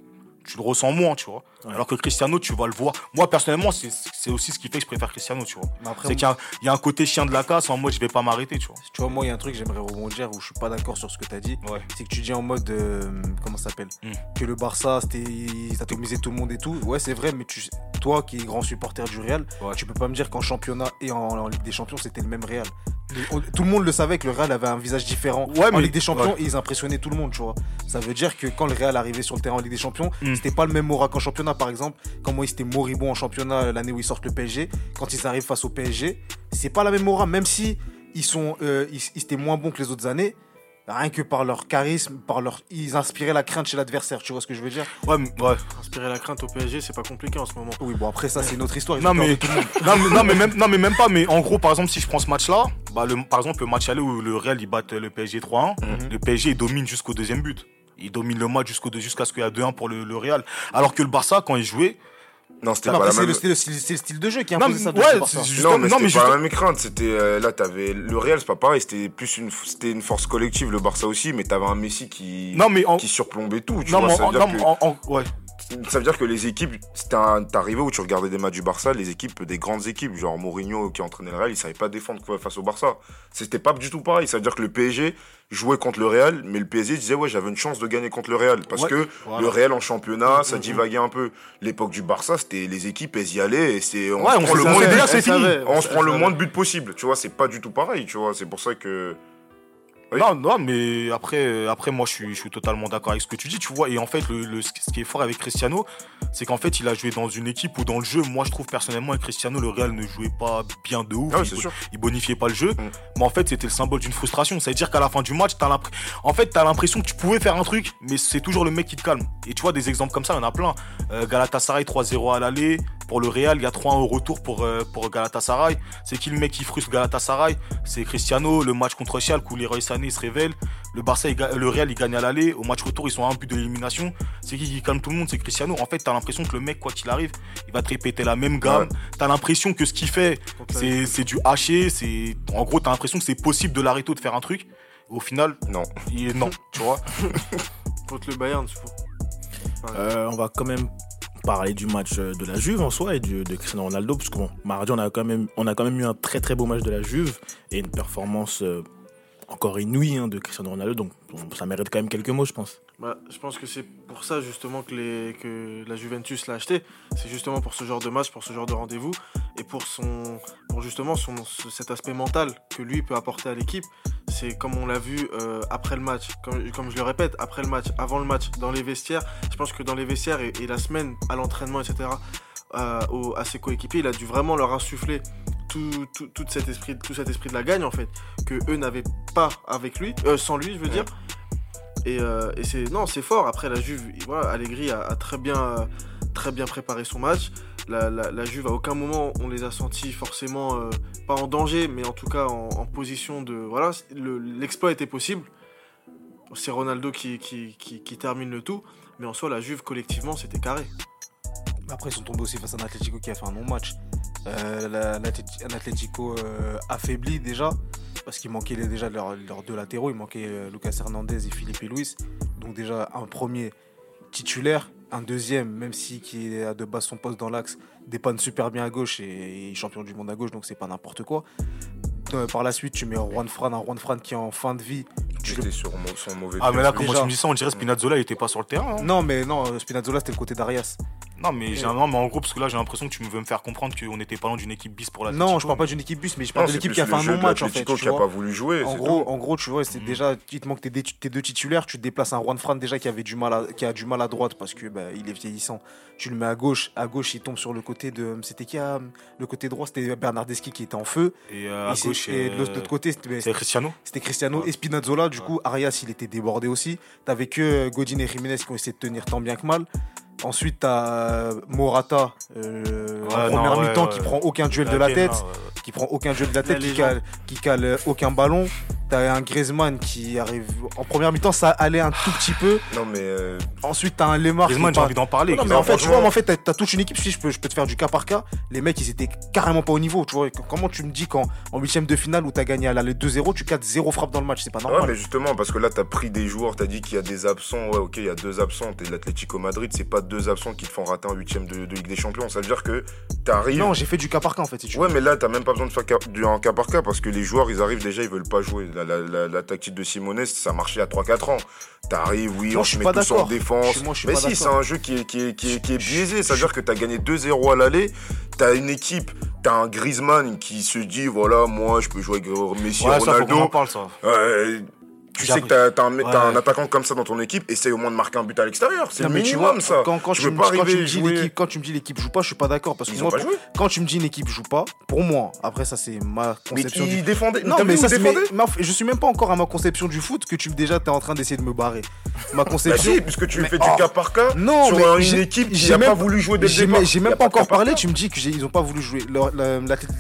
tu le ressens moins, tu vois. Alors que Cristiano, tu vas le voir. Moi, personnellement, c'est aussi ce qui fait que je préfère Cristiano, tu vois. C'est qu'il y, a- il y a un côté chien de la casse en mode je vais pas m'arrêter, tu vois. Tu vois, moi, il y a un truc, j'aimerais rebondir où je suis pas d'accord sur ce que tu as dit. Ouais. C'est que tu dis en mode. euh, comment ça s'appelle? Hmm. Que le Barça, atomisaient tout le monde et tout. Ouais, c'est vrai, mais tu, toi qui es grand supporter du Real, Ouais. tu peux pas me dire qu'en championnat et en, en Ligue des Champions, c'était le même Real. Tout le monde le savait que le Real avait un visage différent. Ouais, en Ligue des Champions, ouais. ils impressionnaient tout le monde, tu vois. Ça veut dire que quand le Real arrivait sur le terrain en Ligue des Champions, Hmm. c'était pas le même aura qu'en championnat, par exemple. Quand moi, ils étaient moribonds en championnat euh, l'année où ils sortent le PSG. Quand ils arrivent face au PSG, c'est pas la même aura, même si ils sont, euh, ils, ils étaient moins bons que les autres années. Rien que par leur charisme, par leur, ils inspiraient la crainte chez l'adversaire. Tu vois ce que je veux dire? Ouais, mais- ouais. Inspirer la crainte au PSG, c'est pas compliqué en ce moment. Oui, bon après ça, c'est une autre histoire. Ils Non ont mais, de tout le monde. non, mais, non, mais même, non, mais même pas. Mais en gros, par exemple, si je prends ce match-là, bah, le, par exemple, le match aller où le Real il bat le PSG 3-1, Mhm. le PSG il domine jusqu'au deuxième but. Il domine le match jusqu'au jusqu'à ce qu'il y a 2-1 pour le, le Real. Alors que le Barça, quand il jouait, Non, c'était pas la c'est même. le, style- c'est le- style de jeu qui mais, ça. Non, mais non, mais c'était pas juste- la même crainte. C'était euh, là, t'avais le Real, c'est pas pareil. C'était plus une, c'était une force collective. Le Barça aussi, mais t'avais un Messi qui, non, mais en, qui surplombait tout. Tu non, vois, mais ça, en, veut dire non, que, en- en- ouais. Ça veut dire que les équipes, c'était un- t'arrivais où tu regardais des matchs du Barça, les équipes, des grandes équipes, genre Mourinho qui entraînait le Real, il savait pas défendre face au Barça. C'était pas du tout pareil. Ça veut dire que le PSG jouait contre le Real, mais le PSG disait ouais, j'avais une chance de gagner contre le Real parce Ouais, que voilà. le Real en championnat, ça Mm, mm, divaguait un peu. L'époque du Barça, c'était les équipes, elles y allaient et c'est on Ouais, on se prend le moins de buts possible, tu vois, c'est pas du tout pareil, tu vois, c'est pour ça que Oui. Non, non, mais après, après moi, je suis, je suis totalement d'accord avec ce que tu dis, tu vois. Et en fait, le, le- ce qui est fort avec Cristiano, c'est qu'en fait, il a joué dans une équipe où, dans le jeu, moi, je trouve personnellement, avec Cristiano, le Real ne jouait pas bien de ouf. Ah ouais, il, sûr. bonifiait pas le jeu. Mm. Mais en fait, c'était le symbole d'une frustration. C'est-à-dire qu'à la fin du match, t'as en fait, t'as l'impression que tu pouvais faire un truc, mais c'est toujours le mec qui te calme. Et tu vois, des exemples comme ça, il y en a plein. Euh, Galatasaray 3-0 à l'aller. Pour le Real, il y a 3-1 au retour pour, euh, pour Galatasaray. C'est qui le mec qui frustre Galatasaray? C'est Cristiano. Le match contre Schalke où Leroy Sané se révèle. Le Barça, il le Real, il gagne à l'aller. Au match retour, ils sont à un but de l'élimination. C'est qui qui calme tout le monde? C'est Cristiano. En fait, t'as l'impression que le mec, quoi qu'il arrive, il va te répéter la même gamme. Ouais. T'as l'impression que ce qu'il fait, c'est c'est du haché. C'est en gros, t'as l'impression que c'est possible de l'arrêter ou de faire un truc. Au final, Non. il est non, tu vois. Contre le Bayern, c'est faux. Euh, on va quand même parler du match euh, de la Juve en soi et de Cristiano Ronaldo parce que bon, mardi on a quand même on a quand même eu un très très beau match de la Juve et une performance euh, encore inouïe hein, de Cristiano Ronaldo donc ça mérite quand même quelques mots je pense. Bah, je pense que c'est pour ça justement que, les, que la Juventus l'a acheté. C'est justement pour ce genre de match, pour ce genre de rendez-vous et pour, son, pour justement son, ce- cet aspect mental que lui peut apporter à l'équipe. C'est comme on l'a vu euh, après le match, comme, comme je le répète, après le match, avant le match, dans les vestiaires. Je pense que dans les vestiaires et, et la semaine à l'entraînement, etc., euh, au- à ses coéquipiers, il a dû vraiment leur insuffler tout, tout, tout cet esprit, tout cet esprit de la gagne en fait, que eux n'avaient pas avec lui, euh, sans lui, je veux dire. Et, euh, et c'est non, c'est fort. Après la Juve, voilà, Allegri a, très bien, très bien préparé son match. la, Juve, à aucun moment, on les a sentis forcément, euh, pas en danger, mais en tout cas en, position de. Voilà, le- l'exploit était possible. C'est Ronaldo qui, termine le tout, mais en soi, la Juve, collectivement, c'était carré. Après, ils sont tombés aussi face à un Atlético qui a fait un non-match. Euh, un Atlético affaibli déjà, parce qu'il manquait déjà leurs leurs deux latéraux. Il manquait euh, Lucas Hernandez et Philippe Luis. Donc, déjà, un premier titulaire. Un deuxième, même si qui a de base son poste dans l'axe, dépanne super bien à gauche et, et est champion du monde à gauche, donc c'est pas n'importe quoi. Euh, par la suite, tu mets Juan Fran, un Juan Fran qui est en fin de vie. Tu J'étais sur son mauvais Ah, mais là, Déjà. comment tu me dis ça On dirait Spinazzola, il était pas sur le terrain. hein. Non, mais non, Spinazzola, c'était le côté d'Arias. Non, mais, j'ai- non, mais en gros, parce que là, j'ai l'impression que tu veux me faire comprendre qu'on n'était pas loin d'une équipe bis pour la Non, je parle pas d'une équipe bus, mais je parle de l'équipe qui a fait un non-match en fait. qui a pas voulu jouer. En gros, en gros, tu vois, c'est Mhm. déjà, il te manque tes, deux titulaires, tu te déplaces un Juan Fran déjà qui avait du mal à, qui a du mal à droite parce que bah, il est vieillissant. Tu le mets à gauche, à gauche il tombe sur le côté de, c'était qui a, le côté droit, c'était Bernardeschi qui était en feu. Et euh, Et à gauche, et de l'autre euh, côté, c'était c'est Cristiano. c'était Cristiano Ouais. et Spinazzola. Du Ouais. coup, Arias il était débordé aussi. T'avais que euh, Godin et Jiménez qui ont essayé de tenir tant bien que mal. Ensuite, t'as Morata euh, en Ouais, non, première ouais, mi-temps ouais. qui prend aucun duel de la tête ouais. qui prend aucun duel de la tête, La qui cale, qui cale euh, aucun ballon. T'as un Griezmann qui arrive en première mi-temps, ça allait un tout petit peu. Non, mais euh, Ensuite, t'as un Lemar. qui Griezmann, j'ai envie d'en parler. Non, mais en fait, tu vois, mais en fait, t'as toute une équipe. Si je peux, je peux te faire du cas par cas. Les mecs, ils étaient carrément pas au niveau. Tu vois, comment tu me dis qu'en en huitième de finale où t'as gagné à l'aller 2-0, tu cadres 0 frappe dans le match C'est pas Ouais, normal. mais justement, parce que là, t'as pris des joueurs, t'as dit qu'il y a des absents. Ouais, ok, il y a deux absents. T'es de l'Atlético Madrid, c'est pas deux absents qui te font rater un huitième de, de Ligue des Champions. Ça veut dire que t'arrives. Non, j'ai fait du cas par cas en fait. Si tu veux. Ouais, mais là, t'as même pas besoin de faire un cas par cas parce que les joueurs, ils arrivent déjà, ils veulent pas jouer. La, la, la, la tactique de Simone, ça marchait à 3-4 ans. T'arrives, oui, Moi, on se met tous en défense. Moi, mais si, c'est un jeu qui est, qui est, qui est, qui est biaisé. Ça veut dire que t'as gagné 2-0 à l'aller. T'as une équipe, t'as un Griezmann qui se dit, voilà, moi, je peux jouer avec Messi, Ouais, ça, faut qu'on en Ronaldo. parle, ça. Ouais, tu sais que t'as un, Ouais. un attaquant comme ça dans ton équipe, essaye au moins de marquer un but à l'extérieur. C'est le mais minimum, vois, ça. Quand, quand tu me, pas quand tu arriver me et dis l'équipe, quand tu me dis l'équipe joue pas, je suis pas d'accord parce que Ils ont moi, pas joué. quand tu me dis une équipe joue pas, pour moi, après ça c'est ma Mais conception du ils défendaient. Non, mais ça, ils c'est. mais- mais je suis même pas encore à ma conception du foot que tu me déjà t'es en train d'essayer de me barrer. Ma Bah conception. puisque tu Mais- fais du oh. cas par cas Non, sur mais un- une équipe qui j'ai a pas voulu jouer dès le J'ai même, pas encore par parlé, tu me dis qu'ils ont pas voulu jouer.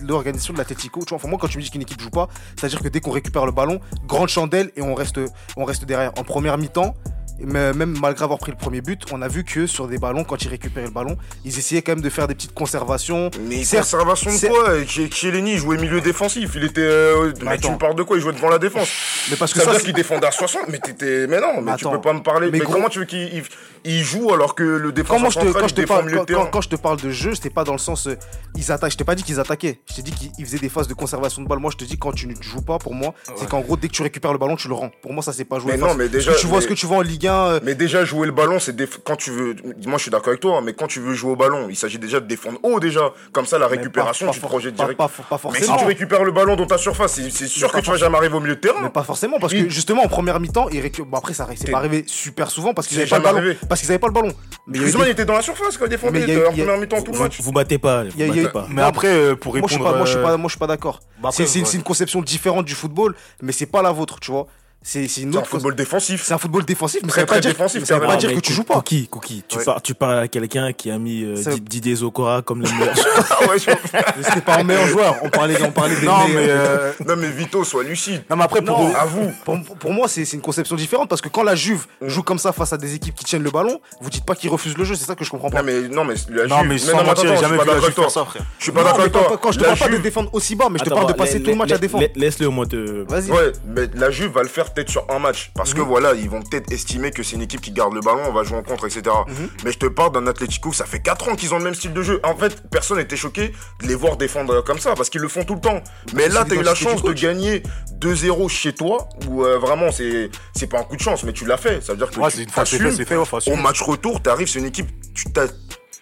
L'organisation de l'Atletico, tu vois, moi quand tu me dis qu'une équipe joue pas, c'est-à-dire que dès qu'on récupère le ballon, grande chandelle et on reste, on reste derrière. En première mi-temps, mais même malgré avoir pris le premier but, on a vu que sur des ballons, quand ils récupéraient le ballon, ils essayaient quand même de faire des petites conservations. Mais Certes, conservation de quoi Chiellini, jouait milieu défensif. Il était. euh, Mais tu me parles de quoi Il jouait devant la défense. Mais parce que Ça veut dire qu'il défendait à 60. Mais t'étais. Mais non, mais tu peux pas me parler. Mais Mais, gros- comment tu veux qu'il il- joue alors que le défenseur central quand, je te parle, quand, terrain quand- quand je te parle de jeu, c'était pas dans le sens euh, ils attaquent. Je t'ai pas dit qu'ils attaquaient. Je t'ai dit qu'ils ils faisaient des phases de conservation de balle. Moi, je te dis quand tu ne joues pas, pour moi, c'est qu'en gros dès que tu récupères le ballon, tu le rends. Pour moi, ça c'est pas jouer. Mais non, mais déjà, tu vois ce que tu vois en Ligue 1. Euh, Mais déjà jouer le ballon, c'est déf- quand tu veux. Moi, je suis d'accord avec toi, hein, mais quand tu veux jouer au ballon, il s'agit déjà de défendre haut déjà. Comme ça, la récupération, pas- tu te pas- projettes pas- direct. Pas, pas, pas mais si forcément. tu récupères le ballon dans ta surface, c'est c'est sûr que tu vas jamais arriver au milieu de terrain. Mais pas forcément parce que justement en première mi-temps, ils récu- bon, après ça c'est pas arrivé super souvent parce qu'ils C'est avaient pas le ballon. Parce qu'ils avaient pas le ballon. Mais il était dans la surface quand il défendait, il il en il première mi-temps tout le Vous, match. vous battez pas. Il il. Mais après, euh, pour moi je suis répondre. pas, moi je suis euh, pas, moi je suis pas d'accord. c'est une conception différente du football, mais c'est pas la vôtre, tu vois. C'est c'est une C'est un autre. football défensif. C'est un football défensif, mais Très, ça veut pas très dire, défensif, ça veut pas dire que tu joues pas. Cookie, Cookie, tu, Ouais. par- tu parles à quelqu'un qui a mis euh, Didier Zokora comme le meilleur. Ah ouais, je- Mais C'était pas un meilleur joueur. On parlait, on parlait des Non, mais. euh, Non mais Vito, sois lucide. Non, mais après, pour, Non, pour, pour moi, c'est une conception différente parce que quand la Juve Mm. joue comme ça face à des équipes qui tiennent le ballon, vous dites pas qu'ils refusent le jeu, c'est ça que je comprends pas. Non mais non mais la Non, Juve- mais sans non, mentir, jamais vu pas la d'accord Juve avec toi. faire ça, frère. Je suis pas Non, d'accord avec toi. quand je te parle pas de défendre aussi bas, mais je te parle de passer tout le match à défendre. la- Laisse-le au moins te. Vas-y. Ouais, mais la Juve va le faire peut-être sur un match. Parce que voilà, ils vont peut-être estimer que c'est une équipe qui garde le ballon, on va jouer en contre, etc. Mais je te parle d'un Atlético, ça fait 4 ans qu'ils ont le même style de jeu. En fait, personne n'était choqué de les voir défendre comme ça, parce qu'ils le font tout le temps. Mais là, t'as eu la chance de gagner 2-0 chez toi, où euh, vraiment, c'est c'est pas un coup de chance, mais tu l'as fait. Ça veut dire que Ouais, tu une fois fait, fait, ouais, Au match retour, t'arrives, c'est une équipe, tu t'as.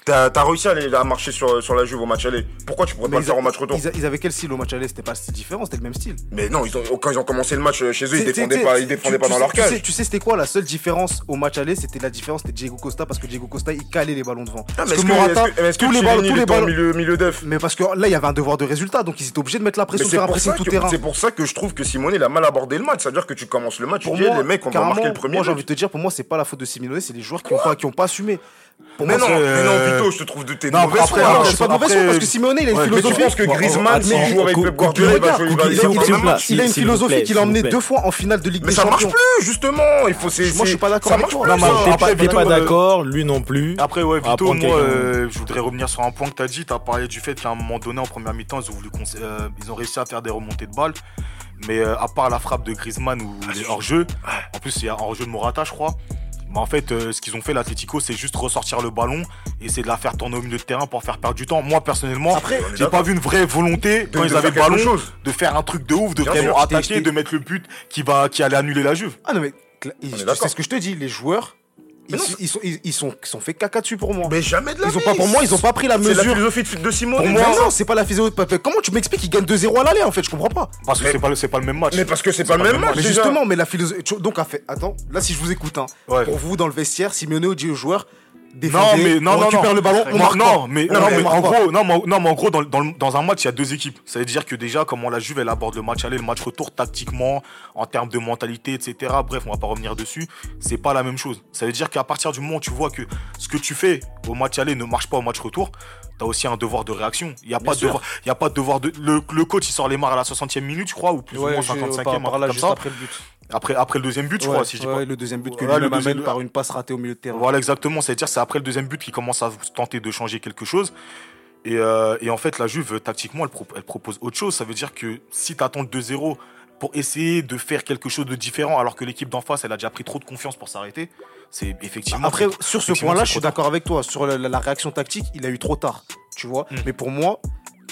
T'as réussi à, aller- à marcher sur, sur la Juve au match aller. Pourquoi tu pourrais Mais pas le faire ils, au match retour ils- ils avaient quel style au match aller? C'était pas si différent, c'était le même style. Mais non, ils ont- quand ils ont commencé le match euh, chez eux, ils défendaient pas, ils défendaient tu- pas tu dans sais- leur tu sais- cage. Tu sais, c'était quoi la seule différence au match aller? C'était la différence, c'était Diego Costa parce que Diego Costa il calait les ballons devant. Ah, parce mais est-ce que Morata, les tous les milieu, milieu Mais parce que là, il y avait un devoir de résultat, donc ils étaient obligés de mettre la pression, c'est faire un pressing tout terrain. c'est pour ça que je trouve que Simone il a mal abordé le match. C'est-à-dire que tu commences le match, tu dis les mecs, on va marquer le premier. Moi, j'ai envie de te dire, pour moi, c'est pas la faute de Simeone, c'est les joueurs qui ont pas, qui Mais non, mais non, euh, Vito, je te trouve de tes non, mauvaises après, foi. Non, après, je suis pas de mauvaise après- foi parce que Simeone, il a une Ouais, mais Mais tu philosophie. penses que Griezmann, mais- s'il joue avec Pep Guardiola, il va jouer- a une philosophie qu'il a emmené deux fois en finale de Ligue Mais des ça marche Champions. plus, justement. Il faut c'est. Moi, je suis pas d'accord ça avec marche Non, mais pas, t'es pas euh, d'accord, lui non plus. Après, ouais, À Vito, moi, quelqu'un. euh, je voudrais revenir sur un point que tu as dit. Tu as parlé du fait qu'à un moment donné, en première mi-temps, ils ont, voulu cons- euh, ils ont réussi à faire des remontées de balles. Mais euh, à part la frappe de Griezmann ou les hors-jeu, en plus, il y a hors-jeu de Morata, je crois. Mais en fait, euh, ce qu'ils ont fait, l'Atletico, c'est juste ressortir le ballon et essayer de la faire tourner au milieu de terrain pour faire perdre du temps. Moi, personnellement, j'ai pas vu une vraie volonté De- quand de ils avaient le ballon chose. de faire un truc de ouf, de Bien vraiment sûr, attaquer, de mettre le but qui va, qui allait annuler la Juve. Ah non, mais cla- est tu d'accord. sais ce que je te dis, les joueurs, ils, non, ils sont, ils, ils sont, ils sont fait caca dessus pour moi. Mais jamais de la Ils ont pas, pour moi, ils ont pas pris la C'est la mesure. philosophie de, Simone. Pour moi, non, c'est pas la philosophie. Comment tu m'expliques qu'ils gagnent 2-0 à l'aller en fait Je comprends pas. Parce que Mais- c'est pas, le- c'est pas le même match. Mais parce que c'est pas le même match. Mais déjà. justement, mais la philosophie. Donc, à fait, attends, là, si je vous écoute, hein, Ouais. pour vous, dans le vestiaire, Simeone dit aux joueurs Non, mais non, on récupère non. le ballon, on Non, marque non, mais, Non, non, on mais en gros, non, mais, non, mais en gros, dans, dans, un match, il y a deux équipes. Ça veut dire que déjà, comment la Juve, elle aborde le match aller, le match retour, tactiquement, en termes de mentalité, etc. Bref, on va pas revenir dessus. C'est pas la même chose. Ça veut dire qu'à partir du moment où tu vois que ce que tu fais au match aller ne marche pas au match retour, t'as aussi un devoir de réaction. Il y a pas de sûr. devoir, il y a pas de devoir de, le, le coach, il sort les marres à la 60e minute, je crois, ou plus ou moins je- 55e, par, un par truc là, comme juste après le but. Après, après le deuxième but, je Ouais, crois, si je dis pas. le deuxième but que Voilà, lui amène par une passe ratée au milieu de terrain. Voilà, exactement. C'est-à-dire, c'est après le deuxième but qu'il commence à tenter de changer quelque chose. Et, euh, et en fait, la Juve, tactiquement, elle, pro- elle propose autre chose. Ça veut dire que si tu attends le 2-0 pour essayer de faire quelque chose de différent, alors que l'équipe d'en face, elle a déjà pris trop de confiance pour s'arrêter, c'est effectivement. Après, c'est- sur ce point-là, je suis d'accord avec toi. Sur la, la- la réaction tactique, il a eu trop tard. Tu vois Mm. Mais pour moi,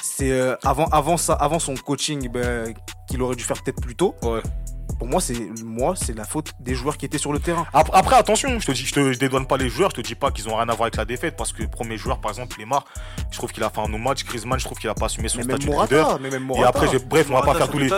c'est euh, avant, avant, ça, avant son coaching ben, qu'il aurait dû faire peut-être plus tôt. Ouais. Pour moi, c'est moi, c'est la faute des joueurs qui étaient sur le terrain. Après, après, attention, je te dis, je te je dédouane pas les joueurs, je te dis pas qu'ils ont rien à voir avec la défaite, parce que le premier joueur, par exemple, Lemar, je trouve qu'il a fait un no-match. Griezmann, je trouve qu'il a pas assumé son Mais même statut de leader. Morata, mais même Et Morata. après, bref, on va pas Morata, faire tous les.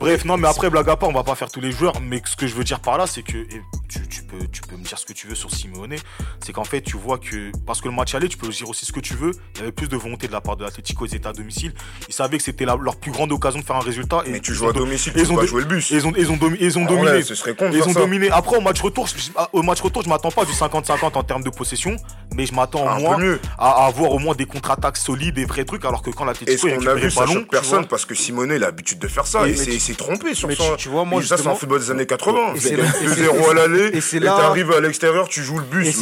Bref, non, mais après, blague à part, on va pas faire tous les joueurs. Mais ce que je veux dire par là, c'est que et tu, tu peux, tu peux me dire ce que tu veux sur Simeone. C'est qu'en fait, tu vois que parce que le match allait, tu peux dire aussi ce que tu veux. Il y avait plus de volonté de la part de l'Atlético, ils étaient à domicile. Ils savaient que c'était leur plus grande occasion de faire un résultat. Et Mais tu joues à do- domicile, ils ont. Ils ont, ils ont, domi- ils ont Ah ouais, dominé. ce serait con de Ils faire ont ça. dominé. Après, au match retour, je- au match retour, je m'attends pas du 50-50 en termes de possession, mais je m'attends au moins peu mieux. à, à avoir au moins des contre-attaques solides et vrais trucs, alors que quand l'Atlético ce qu'on a vu, ça personne parce que Simone il a l'habitude de faire ça. Et- il s'est trompé sur mais son. tu- tu vois, moi, ça, c'est un football des années 80. Et c'est là- et c'est- 2-0 à l'aller, et et c'est là- t'arrives à l'extérieur, tu joues le bus.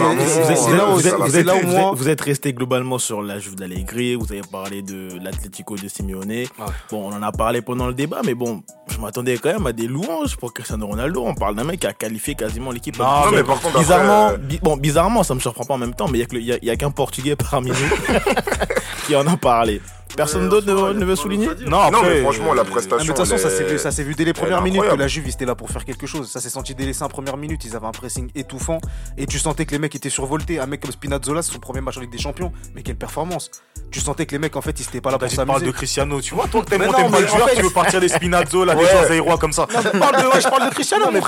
Vous êtes resté globalement sur la Juve d'Allegri, vous avez parlé de l'Atlético de Simeone. Bon, on en a parlé pendant le débat, mais bon, je m'attendais quand même à des louanges pour Cristiano Ronaldo. On parle d'un mec qui a qualifié quasiment l'équipe. Non, Non, mais par contre, bizarrement, après, euh, bi- bon, bizarrement, ça me surprend pas en même temps, mais il y a y qu'un Portugais parmi nous qui en a parlé. Personne Ouais, d'autre ne, veut pas souligner. Non, après, mais franchement, la euh, Ah, mais prestation. de toute façon, ça s'est est- vu, ça s'est vu dès les premières minutes que la Juve ils étaient là pour faire quelque chose. Ça s'est senti dès les 5 premières minutes. Ils avaient un pressing étouffant et tu sentais que les mecs étaient survoltés. Un mec comme Spinazzola, c'est son premier match en Ligue des Champions. Mais quelle performance Tu sentais que les mecs en fait ils étaient pas là pour s'amuser. de Cristiano, tu vois, toi que t'aimes Mais mon non, t'aimes pas le joueur, tu veux partir des Spinazzo, là, des zaïrois comme ça. Parle je parle de Cristiano, mais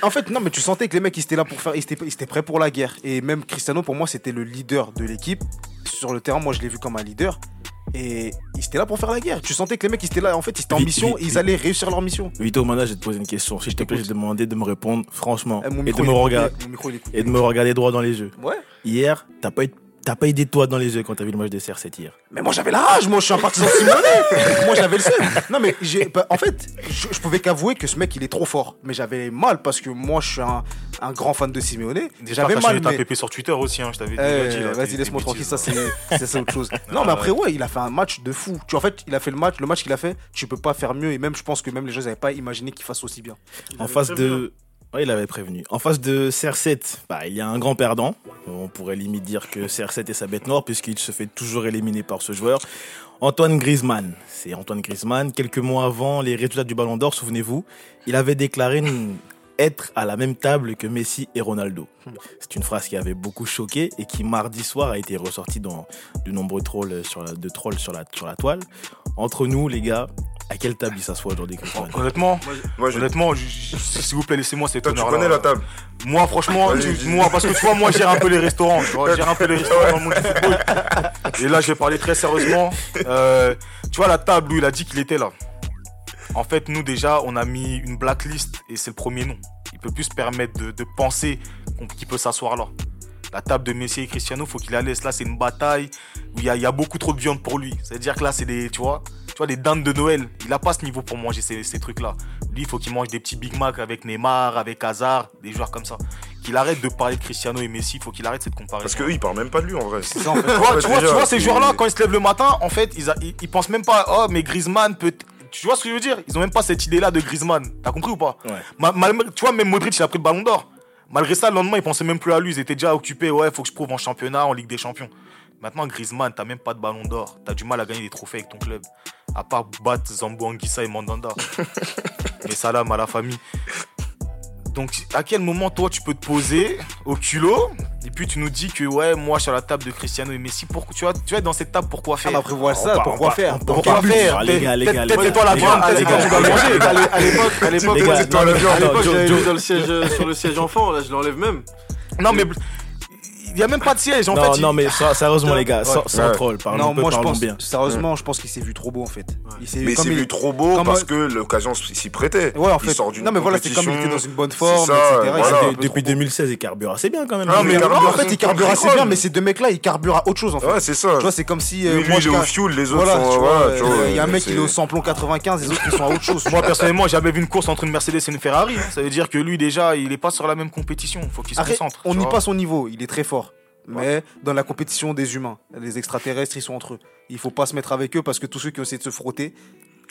En fait, non, mais tu sentais que les mecs ils étaient là pour faire, ils étaient, ils étaient prêts pour la guerre. Et même Cristiano, pour moi, c'était le leader de l'équipe. Sur le terrain, moi, je l'ai vu comme un leader. Et ils étaient là pour faire la guerre. Tu sentais que les mecs ils étaient là, en fait, ils étaient en mission, ils allaient réussir leur mission. Vito Mana, je vais te poser une question. Si je te plaît, je vais te demander de me répondre franchement Eh, et de me regarder et de me regarder droit dans les yeux. Ouais. Hier, t'as pas eu T'as pas eu d'étoiles dans les yeux quand t'as vu le match des CR7 hier. Mais moi j'avais la rage, moi je suis un partisan de Simone. moi j'avais le seum. Non mais j'ai, bah, en fait, je, je pouvais qu'avouer que ce mec il est trop fort. Mais j'avais mal parce que moi je suis un, un grand fan de Simeone. Déjà, J'avais t'as mal. changé ta mais- PP sur Twitter aussi, hein, je t'avais Eh, dit. là, vas-y, laisse-moi tranquille, ça c'est autre chose. Non, Ah, mais après, ouais. ouais, il a fait un match de fou. Tu vois, en fait, il a fait le match, le match qu'il a fait, tu peux pas faire mieux. Et même, je pense que même les gens n'avaient pas imaginé qu'il fasse aussi bien. Il En face de. Il avait prévenu. En face de CR7, bah, il y a un grand perdant. On pourrait limite dire que CR7 est sa bête noire puisqu'il se fait toujours éliminer par ce joueur. Antoine Griezmann. C'est Antoine Griezmann. Quelques mois avant les résultats du Ballon d'Or, souvenez-vous, il avait déclaré être à la même table que Messi et Ronaldo. C'est une phrase qui avait beaucoup choqué et qui mardi soir a été ressortie dans de nombreux trolls sur la toile. Entre nous, les gars, à quelle table il s'assoit aujourd'hui Honnêtement, Moi, je- honnêtement, s'il vous plaît, laissez-moi cet Toi, tu connais la table. Moi, franchement, moi, parce que tu vois, moi, je gère un peu les restaurants. Tu vois, je gère un peu les restaurants dans le monde du football. Et là, je vais parler très sérieusement. Euh, tu vois, la table où il a dit qu'il était là. En fait, nous, déjà, on a mis une blacklist et c'est le premier nom. Il peut plus se permettre de, de penser qu'on- qu'il peut s'asseoir là. La table de Messi et Cristiano, faut qu'il la laisse. Là, c'est une bataille où il y a, il y a beaucoup trop de viande pour lui. C'est-à-dire que là, c'est des, tu vois, tu vois, des dindes de Noël. Il a pas ce niveau pour manger ces, ces trucs-là. Lui, il faut qu'il mange des petits Big Mac avec Neymar, avec Hazard, des joueurs comme ça. Qu'il arrête de parler de Cristiano et Messi. Faut qu'il arrête cette comparaison. Parce qu'eux, ils parlent même pas de lui en vrai. C'est ça en fait. Tu vois, Ouais, tu vois, déjà, tu vois, ces joueurs-là, quand ils se lèvent le matin, en fait, ils, a- ils, ils pensent même pas, oh, mais Griezmann peut. Tu vois ce que je veux dire? Ils ont même pas cette idée-là de Griezmann. T'as compris ou pas? Ouais. Tu vois, même Modric, il a pris le ballon d'or. Malgré ça, le lendemain, ils pensaient même plus à lui. Ils étaient déjà occupés. Ouais, faut que je prouve en championnat, en Ligue des Champions. Maintenant, Griezmann, t'as même pas de ballon d'or. T'as du mal à gagner des trophées avec ton club. À part battre Zambo Anguissa et Mandanda. et salam à la famille. Donc, à quel moment, toi, tu peux te poser au culot et puis tu nous dis que, ouais, moi, je suis à la table de Cristiano et Messi. Pourquoi, tu, vois, tu vas être dans cette table, pourquoi faire? bah, prévoir On ça, pourquoi on faire? on Pourquoi faire? Les gars, les gars, Peut-être les peut-être gars, toi la gars, peut-être les toi gars, tu les manger. gars. À l'é- à l'époque, à l'époque, j'avais mis Joe. dans le siège, euh, sur le siège enfant, là, je l'enlève même. Non, mais il n'y a même pas de siège. En non, fait, non, il- mais sérieusement, les gars, sans, troll, parlons, Non, un peu, moi je pense, bien. sérieusement, je pense qu'il s'est vu trop beau en fait. Il s'est Mais il- vu trop beau comme- parce que l'occasion s'y prêtait. Ouais, en Il fait. sort d'une Non, mais voilà, c'est comme il était dans une bonne forme, ça, etc. s'est depuis trop beau. 2016, il carbure assez bien quand même. Ah, mais en fait, il carbure assez bien, mais ces deux mecs-là, ils carburent à autre chose en fait. Ouais, c'est ça. Tu vois, c'est comme si. euh, moi, il est au fuel, les autres sont. euh, il y a un mec, c'est- il est au samplon 95, les autres, ils sont à autre chose. Moi, personnellement, j'ai jamais vu une course entre une Mercedes et une Ferrari. hein. Ça veut dire que lui, déjà, il est pas sur la même compétition. Faut qu'il se concentre. on n'y pas son niveau, il est très fort. Mais dans la compétition des humains, les extraterrestres, ils sont entre eux. Il faut pas se mettre avec eux parce que tous ceux qui ont essayé de se frotter,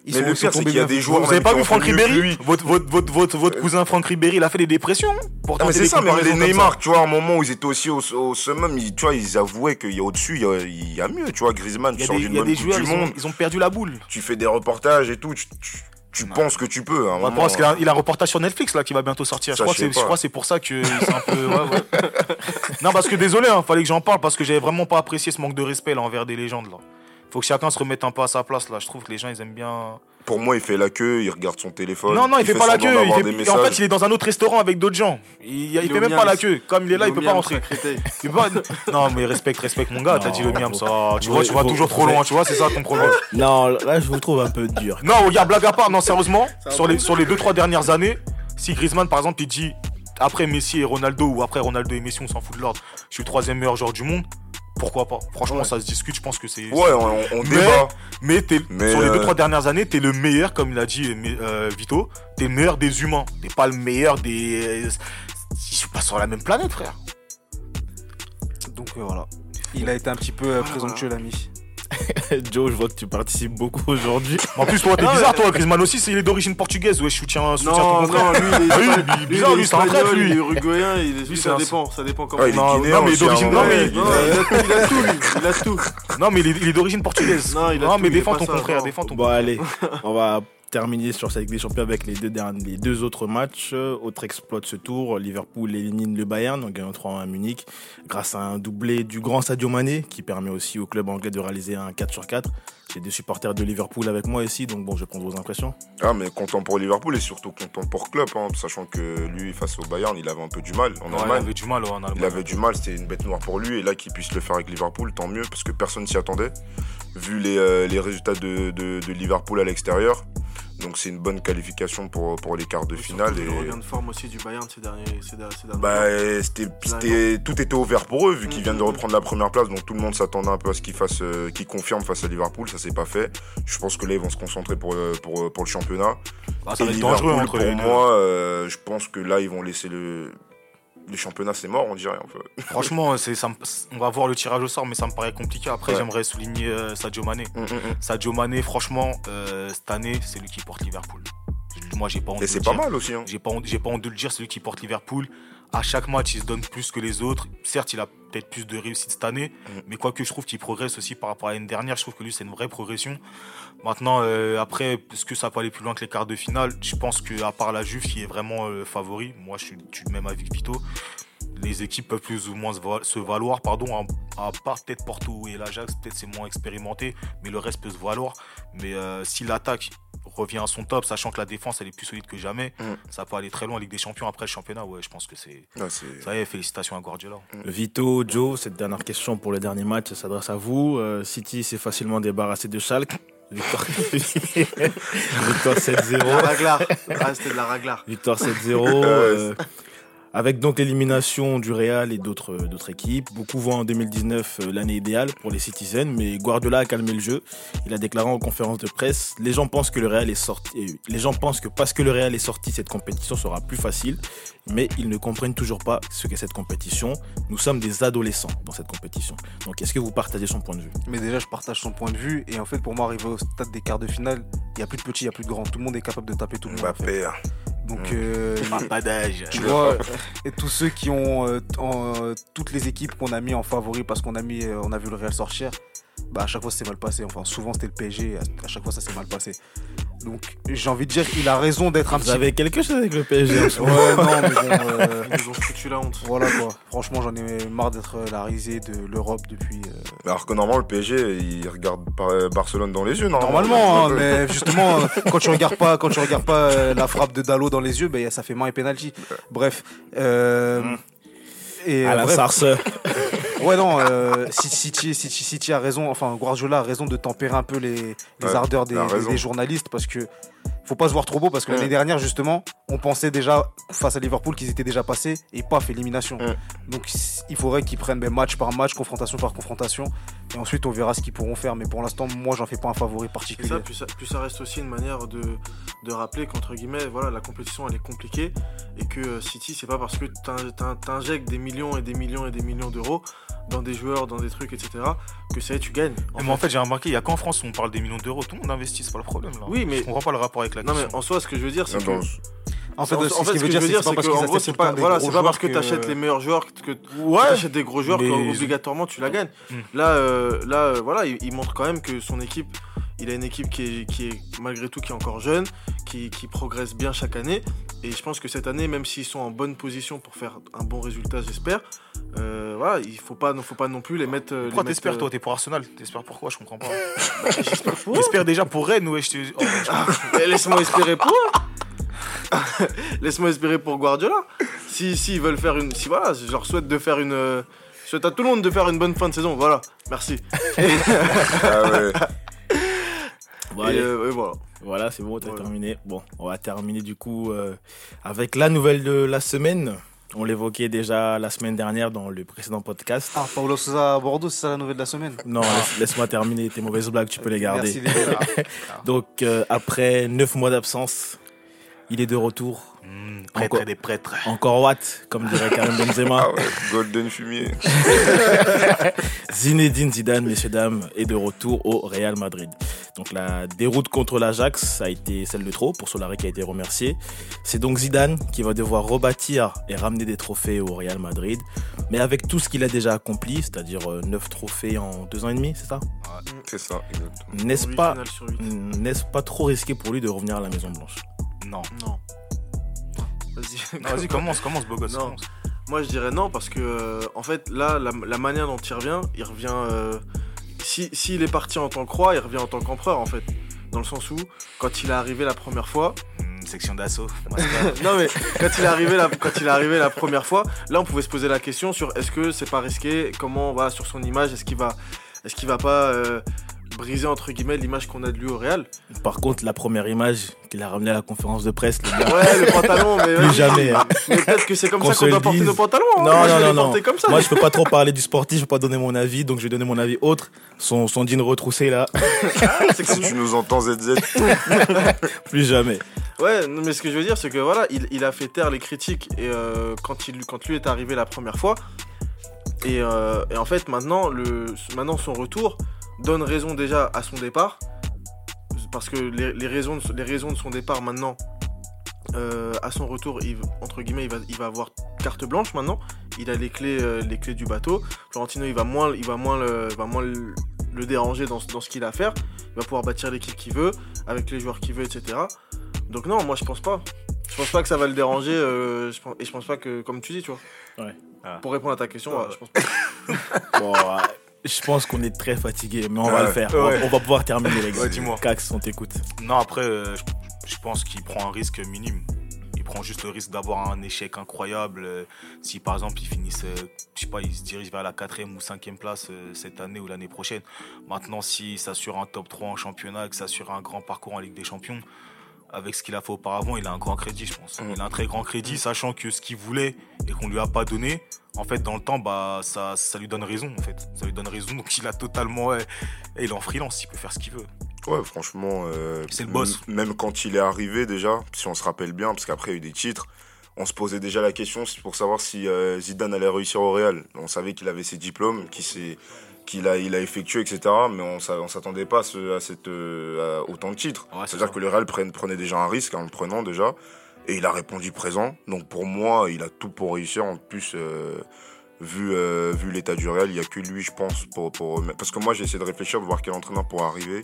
ils Mais sont, le pire, c'est tombés qu'il y a bien des joueurs Vous avez même pas vu Franck Ribéry lui. votre, votre, votre, votre, votre cousin Franck Ribéry, il a fait des dépressions pour Ah, mais c'est ça, même les Neymar, ça. tu vois, à un moment où ils étaient aussi au, au summum, ils, tu vois, ils avouaient qu'il y a au-dessus, il y a, il y a mieux, tu vois, Griezmann, Il tu y a sors des, d'une joueurs, du ils ont, monde, ils ont perdu la boule. tu fais des reportages et tout, tu, penses que tu peux, qu'il a, il a un reportage sur Netflix là qui va bientôt sortir. Je Ça, crois, je que c'est, crois que pour ça que c'est un peu. ouais, ouais. non, parce que désolé, hein, fallait que j'en parle parce que j'avais vraiment pas apprécié ce manque de respect là envers des légendes là. Faut que chacun se remette un peu à sa place là. Je trouve que les gens ils aiment bien. Pour moi, il fait la queue, il regarde son téléphone. non, non, il, fait, pas la queue. Il d'avoir fait- des et en fait, il est dans un autre restaurant avec d'autres gens. Il, il, Il est fait même pas la queue. Comme il est là, il, peut pas rentrer. Il peut pas- Non, mais respecte, respecte mon gars. T'as dit le miam, ça. Tu vois, tu vas toujours trop loin. Tu vois, c'est ça ton problème. Non, là, je vous trouve un peu dur. Non, regarde, blague à part, non, sérieusement, sur les, sur les 2-3 dernières années, si Griezmann, par exemple, il dit après Messi et Ronaldo, ou après Ronaldo et Messi, on s'en fout de l'ordre, je suis le troisième meilleur joueur du monde, pourquoi pas Franchement, ça se discute, je pense que c'est. Ouais, on, on Mais- débat. Mais, sur les euh, 2-3 dernières années, t'es le meilleur, comme il a dit euh, euh, Vito, t'es le meilleur des humains. T'es pas le meilleur des. Je suis pas sur la même planète, frère. Donc euh, voilà. Il a été un petit peu euh, présomptueux, l'ami. Joe, je vois que tu participes beaucoup aujourd'hui. En plus, toi, t'es bizarre, toi, Griezmann aussi, c'est- il est d'origine portugaise. Ouais, je soutiens, soutiens ton Non, frère. non, lui, il est, Ah oui, espagnol, il est lui, bizarre, il est lui, c'est un espagnol, lui. il est uruguayen, il est, lui, Lui, ça dépend, ça dépend comment Ah, il Non, guinéen non, mais d'origine- hein, non, mais- il- a, tout, il a tout, lui, il a tout. Non, mais il est, d'origine portugaise. Non, mais défends ton non. défends ton Bon, allez, on va terminer sur cette Ligue des Champions avec les deux, derniers, les deux autres matchs. Autre exploit de ce tour, Liverpool élimine le Bayern, donc gagnant 3 à Munich, grâce à un doublé du grand Sadio Mané, qui permet aussi au club anglais de réaliser un 4 sur 4. J'ai des supporters de Liverpool avec moi ici, donc bon, je vais prendre vos impressions. Ah, mais content pour Liverpool et surtout content pour Klopp, hein, sachant que lui, face au Bayern, il avait un peu du mal en Ouais, il Allemagne. avait du mal ouais, en Allemagne. Il avait du mal, c'était une bête noire pour lui. Et là, qu'il puisse le faire avec Liverpool, tant mieux, parce que personne s'y attendait, vu les, euh, les résultats de, de- de Liverpool à l'extérieur. Donc, c'est une bonne qualification pour, pour les quarts de finale. Et, Le regain de forme aussi du Bayern ces derniers, ces, derniers- ces derniers bah, c'était, c'était- tout était ouvert pour eux, vu qu'ils Mhm. viennent de reprendre la première place. Donc, tout le monde s'attendait un peu à ce qu'ils fassent, euh, qu'ils confirment face à Liverpool. Ça s'est pas fait. Je pense que là, ils vont se concentrer pour, euh, pour, pour le championnat. Ah, ça Et va être dangereux Liverpool, entre pour les deux. moi, euh, je pense que là, ils vont laisser le. Le championnat, c'est mort, on dirait. En fait. Franchement, c'est, ça me- on va voir le tirage au sort, mais ça me paraît compliqué. Après, Ouais. j'aimerais souligner euh, Sadio Mané. Mm, mm, mm. Sadio Mané, franchement, euh, cette année, c'est lui qui porte Liverpool. Moi, j'ai pas honte Et c'est pas dire. mal aussi. Hein. J'ai pas, honte- j'ai pas honte de le dire, c'est lui qui porte Liverpool. À chaque match, il se donne plus que les autres. Certes, il a peut-être plus de réussite cette année, Mhm. mais quoique je trouve qu'il progresse aussi par rapport à l'année dernière, je trouve que lui, c'est une vraie progression. Maintenant, euh, après, est-ce que ça peut aller plus loin que les quarts de finale? Je pense qu'à part la Juve, qui est vraiment euh, favori, moi, je suis, du même avis que Vito. Les équipes peuvent plus ou moins se, va- se valoir, pardon, à, à part peut-être Porto et l'Ajax, peut-être c'est moins expérimenté, mais le reste peut se valoir. Mais euh, si l'attaque revient à son top, sachant que la défense elle est plus solide que jamais, Mhm. ça peut aller très loin en Ligue des Champions après le championnat. Ouais, je pense que c'est. Ouais, Ça y est, félicitations à Guardiola. Vito, Joe, cette dernière question pour le dernier match s'adresse à vous. Euh, City s'est facilement débarrassé de Schalke. Victoire, Victoire 7-0. La raglar. Ah, c'était de la raglar. Victoire 7-0. euh, Avec donc l'élimination du Real et d'autres d'autres équipes, beaucoup voient en 2019 euh, l'année idéale pour les Citizens, mais Guardiola a calmé le jeu. Il a déclaré en conférence de presse les gens pensent que le Real est sorti, euh, les gens pensent que parce que le Real est sorti, cette compétition sera plus facile, mais ils ne comprennent toujours pas ce qu'est cette compétition. Nous sommes des adolescents dans cette compétition. Donc, est-ce que vous partagez son point de vue? Mais déjà, je partage son point de vue. Et en fait, pour moi, arriver au stade des quarts de finale, il n'y a plus de petits, il n'y a plus de grands. Tout le monde est capable de taper tout le monde. en fait. Donc, euh, Pas d'âge. tu vois, et tous ceux qui ont euh, en, euh, toutes les équipes qu'on a mis en favori parce qu'on a mis, euh, on a vu le Real sortir, bah à chaque fois c'est mal passé. Enfin, souvent c'était le PSG, à, à chaque fois ça s'est mal passé. Donc, j'ai envie de dire, il a raison d'être un Vous petit. avez quelque chose avec le PSG en ce moment Ouais, non, mais bon. euh, Ils nous ont foutu la honte. Voilà quoi. Franchement, j'en ai marre d'être la risée de l'Europe depuis. euh, Alors que normalement, le PSG, il regarde Barcelone dans les yeux, normalement. Normalement, hein, mais justement, euh, quand tu regardes pas, quand tu regardes pas euh, la frappe de Dallo dans les yeux, ben, ça fait main et penalty. Bref. euh, et, À euh, la bref. Ouais, non, euh, City, City, a raison, enfin, Guardiola a raison de tempérer un peu les, les Ouais, ardeurs des journalistes parce que faut pas se voir trop beau parce que Ouais. l'année dernière, justement, on pensait déjà, face à Liverpool, qu'ils étaient déjà passés et paf, élimination. Ouais. Donc, il faudrait qu'ils prennent ben, match par match, confrontation par confrontation et ensuite on verra ce qu'ils pourront faire. Mais pour l'instant, moi, j'en fais pas un favori particulier. ça, puis ça, puis ça reste aussi une manière de, de rappeler qu'entre guillemets, voilà, la compétition elle est compliquée et que euh, City, c'est pas parce que t'in- t'in- t'injectes des millions et des millions et des millions d'euros dans des joueurs, dans des trucs, etc., que ça y est, tu gagnes. En mais en fait, j'ai remarqué, il y a qu'en France où on parle des millions d'euros. Tout le monde investit, c'est pas le problème là. Oui, mais- Je comprends pas le rapport avec la non, mais en soi, ce que je veux dire, c'est que. En fait, en, en ce fait, ce que je veux dire, pas c'est parce qu'en qu'ils gros, c'est pas, voilà, c'est pas parce que tu achètes que- les meilleurs joueurs que Ouais, t'achètes des gros joueurs mais- que obligatoirement tu la gagnes. Mm. Là, euh, là, euh, voilà, il, il montre quand même que son équipe, il a une équipe qui est, qui est malgré tout qui est encore jeune, qui, qui progresse bien chaque année. Et je pense que cette année, même s'ils sont en bonne position pour faire un bon résultat, j'espère, euh, voilà, il faut pas, faut pas non plus les mettre. euh, Pourquoi mettre, t'espères euh, toi T'es pour Arsenal? T'espères pourquoi? Je comprends pas. J'espère déjà pour Rennes, ouais. Je te... oh, Mais Laisse-moi espérer pour eux. Laisse-moi espérer pour Guardiola. Si, si ils veulent faire une, si voilà, je leur souhaite de faire une, euh, je souhaite à tout le monde de faire une bonne fin de saison. Voilà, merci. Ah ouais. Bon, et, euh, voilà. Voilà, c'est bon, t'as Voilà. terminé. Bon, on va terminer du coup euh, avec la nouvelle de la semaine. On l'évoquait déjà la semaine dernière dans le précédent podcast. Ah, Paulo Sousa à Bordeaux, c'est ça la nouvelle de la semaine? Non, laisse- laisse-moi terminer tes mauvaises blagues, tu peux les garder. Merci les gars. Donc, euh, après 9 mois d'absence, il est de retour. Hmm, prêtre Encore. des prêtres. Encore Watt, comme dirait Karim Benzema. Ah ouais, Golden Fumier. Zinedine Zidane, messieurs, dames, est de retour au Real Madrid. Donc la déroute contre l'Ajax a été celle de trop pour Solari qui a été remercié. C'est donc Zidane qui va devoir rebâtir et ramener des trophées au Real Madrid. Mais avec tout ce qu'il a déjà accompli, c'est-à-dire 9 trophées en 2 ans et demi, c'est ça? C'est ça, exactement. N'est-ce pas, pas trop risqué pour lui de revenir à la Maison Blanche? Non. Non. Vas-y. Commence, commence, beau gosse. Non. commence. Moi, je dirais non parce que, euh, en fait, là, la, la manière dont il revient, il revient. euh, si s'il est parti en tant que roi, il revient en tant qu'empereur, en fait. Dans le sens où, quand il est arrivé la première fois, Hmm, section d'assaut. non mais quand il est arrivé la, quand il est arrivé la première fois, là on pouvait se poser la question sur est-ce que c'est pas risqué, comment voilà sur son image, est-ce qu'il va, est-ce qu'il va pas euh, briser entre guillemets l'image qu'on a de lui au Real. Par contre, la première image qu'il a ramenée à la conférence de presse, le gars, Ouais le pantalon, mais plus jamais. hein. Mais peut-être que c'est comme Qu'on ça qu'on se doit le porter nos pantalons. hein. Non, non, non, non. comme ça. Moi, je peux pas trop parler du sportif, je peux pas donner mon avis, donc je vais donner mon avis autre. Son, son jean retroussé là, c'est Si comme tu nous entends, ZZ, plus jamais. Ouais, mais ce que je veux dire, c'est que voilà, il, il a fait taire les critiques et euh, quand, il, quand lui est arrivé la première fois. Et, euh, et en fait, maintenant, le, maintenant, son retour donne raison déjà à son départ. Parce que les, les raisons, de, les raisons de son départ maintenant, euh, à son retour, il, entre guillemets, il va, il va avoir carte blanche maintenant. Il a les clés, euh, les clés du bateau. Florentino, il va moins, il va moins, le, va moins le, le déranger dans, ce- dans ce qu'il a à faire. Il va pouvoir bâtir l'équipe qu'il veut, avec les joueurs qu'il veut, etc. Donc non, moi je pense pas. Je pense pas que ça va le déranger. euh, je pense- et je pense pas que, comme tu dis, tu vois. Ouais. Ah. Pour répondre à ta question, ouais, je pense pas. Bon, euh, je pense qu'on est très fatigué, mais on va le faire. On va- Ouais. On, va pouvoir terminer, les gars. Ouais, dis-moi. Cax, on t'écoute. Non, après, euh, je, pense qu'il prend un risque minime. Il prend juste le risque d'avoir un échec incroyable. euh, si par exemple il finissent, euh, je sais pas, il se dirige vers la quatrième ou cinquième place cette année ou l'année prochaine. Maintenant, s'il s'assure un top 3 en championnat, que s'assure un grand parcours en Ligue des Champions, avec ce qu'il a fait auparavant, il a un grand crédit, je pense. Mm. Il a un très grand crédit, sachant que ce qu'il voulait et qu'on lui a pas donné, en fait, dans le temps, bah, ça, ça lui donne raison, en fait. Ça lui donne raison, donc il a totalement. ouais, et il est en freelance, il peut faire ce qu'il veut. Ouais, franchement. euh, C'est le boss. Même quand il est arrivé, déjà, si on se rappelle bien, parce qu'après, il y a eu des titres, on se posait déjà la question pour savoir si euh, Zidane allait réussir au Real. On savait qu'il avait ses diplômes, qu'il s'est- qu'il a, il a effectué, etc. Mais on on s'attendait pas à, ce- à cette, euh, à autant de titres. Ouais, C'est-à-dire que le Real prenait, prenait déjà un risque en le prenant déjà. Et il a répondu présent. Donc pour moi, il a tout pour réussir. En plus, euh, vu, euh, vu l'état du Real, il n'y a que lui, je pense. Pour, pour... Parce que moi, j'ai essayé de réfléchir, de voir quel entraîneur pourrait arriver.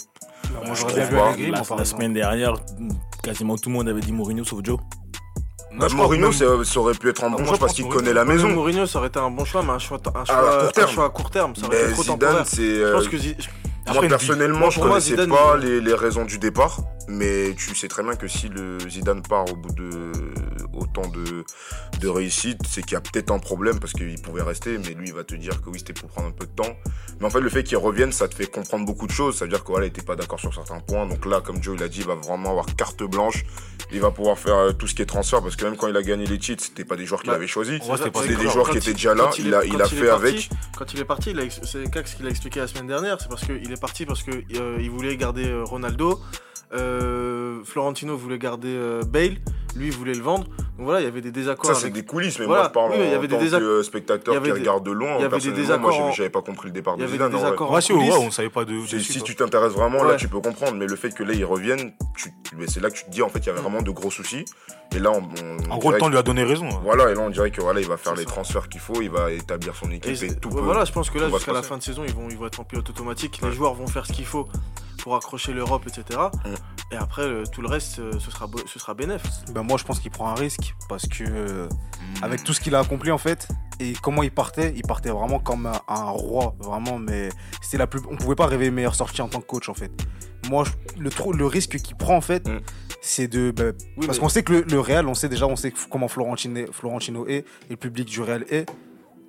Moi, je trouve pas. La, semaine dernière, quasiment tout le monde avait dit Mourinho sauf Joe. Bah, Mourinho, même- ça, aurait pu être un bon moi, choix parce qu'il connaît la maison. Mourinho, ça aurait été un bon choix, mais un choix, un choix, À court terme. choix à court terme. Ça aurait Mais été trop Zidane, temporaire. Je euh, pense que Zi- Après, moi personnellement, je connaissais Zidane, pas il- les, les raisons du départ, mais tu sais très bien que si le Zidane part au bout de autant de, de réussite, c'est qu'il y a peut-être un problème parce qu'il pouvait rester, mais lui il va te dire que oui c'était pour prendre un peu de temps. Mais en fait le fait qu'il revienne, ça te fait comprendre beaucoup de choses. Ça veut dire que voilà, il était pas d'accord sur certains points. Donc là, comme Joe il a dit, il va vraiment avoir carte blanche. Il va pouvoir faire euh, tout ce qui est transfert parce que même quand il a gagné les titres, c'était pas des joueurs qu'il Bah, avait choisis. C'était des joueurs qui étaient déjà là. Il a, il a fait parti- avec. Quand il est parti, a c'est Cax qui l'a expliqué la semaine dernière, c'est parce qu'il est parti parce que euh, il voulait garder euh, Ronaldo, euh, Florentino voulait garder euh, Bale, lui il voulait le vendre. Donc voilà, il y avait des désaccords. Ça, c'est avec- des coulisses, mais Voilà, moi je parle oui, mais il y en des tant désac- que spectateur il y avait qui des- regarde de loin. il y avait des désaccords moi, j'avais- pas compris le départ il y de avait Zidane. des désaccords en Ouais, si, ouais, on savait pas de. Si, dessus, si quoi. tu t'intéresses vraiment, là tu peux comprendre, mais le fait que là ils reviennent, tu- c'est là que tu te dis en fait il y avait vraiment de gros soucis. Et là on, on En gros, le temps que- lui a donné raison. hein. Voilà, et là on dirait que voilà, il va faire les transferts qu'il faut, il va établir son équipe et, tout ouais, peut- voilà, je pense que là, jusqu'à la fin de saison, ils vont, ils vont être en pilote automatique. Ouais. Les joueurs vont faire ce qu'il faut pour accrocher l'Europe, etc. Mm. Et après, euh, tout le reste, euh, ce sera, ce sera bénéf. Ben, moi, je pense qu'il prend un risque parce que, euh, avec tout ce qu'il a accompli, en fait, et comment il partait, il partait vraiment comme un, un roi, vraiment. Mais c'était la plus. On pouvait pas rêver meilleure sortie en tant que coach, en fait. Moi, je- le, le risque qu'il prend, en fait, Mm. c'est de. ben, Oui, parce mais- qu'on sait que le, le Real, on sait déjà, on sait comment Florentino, Florentino est et le public du Real est.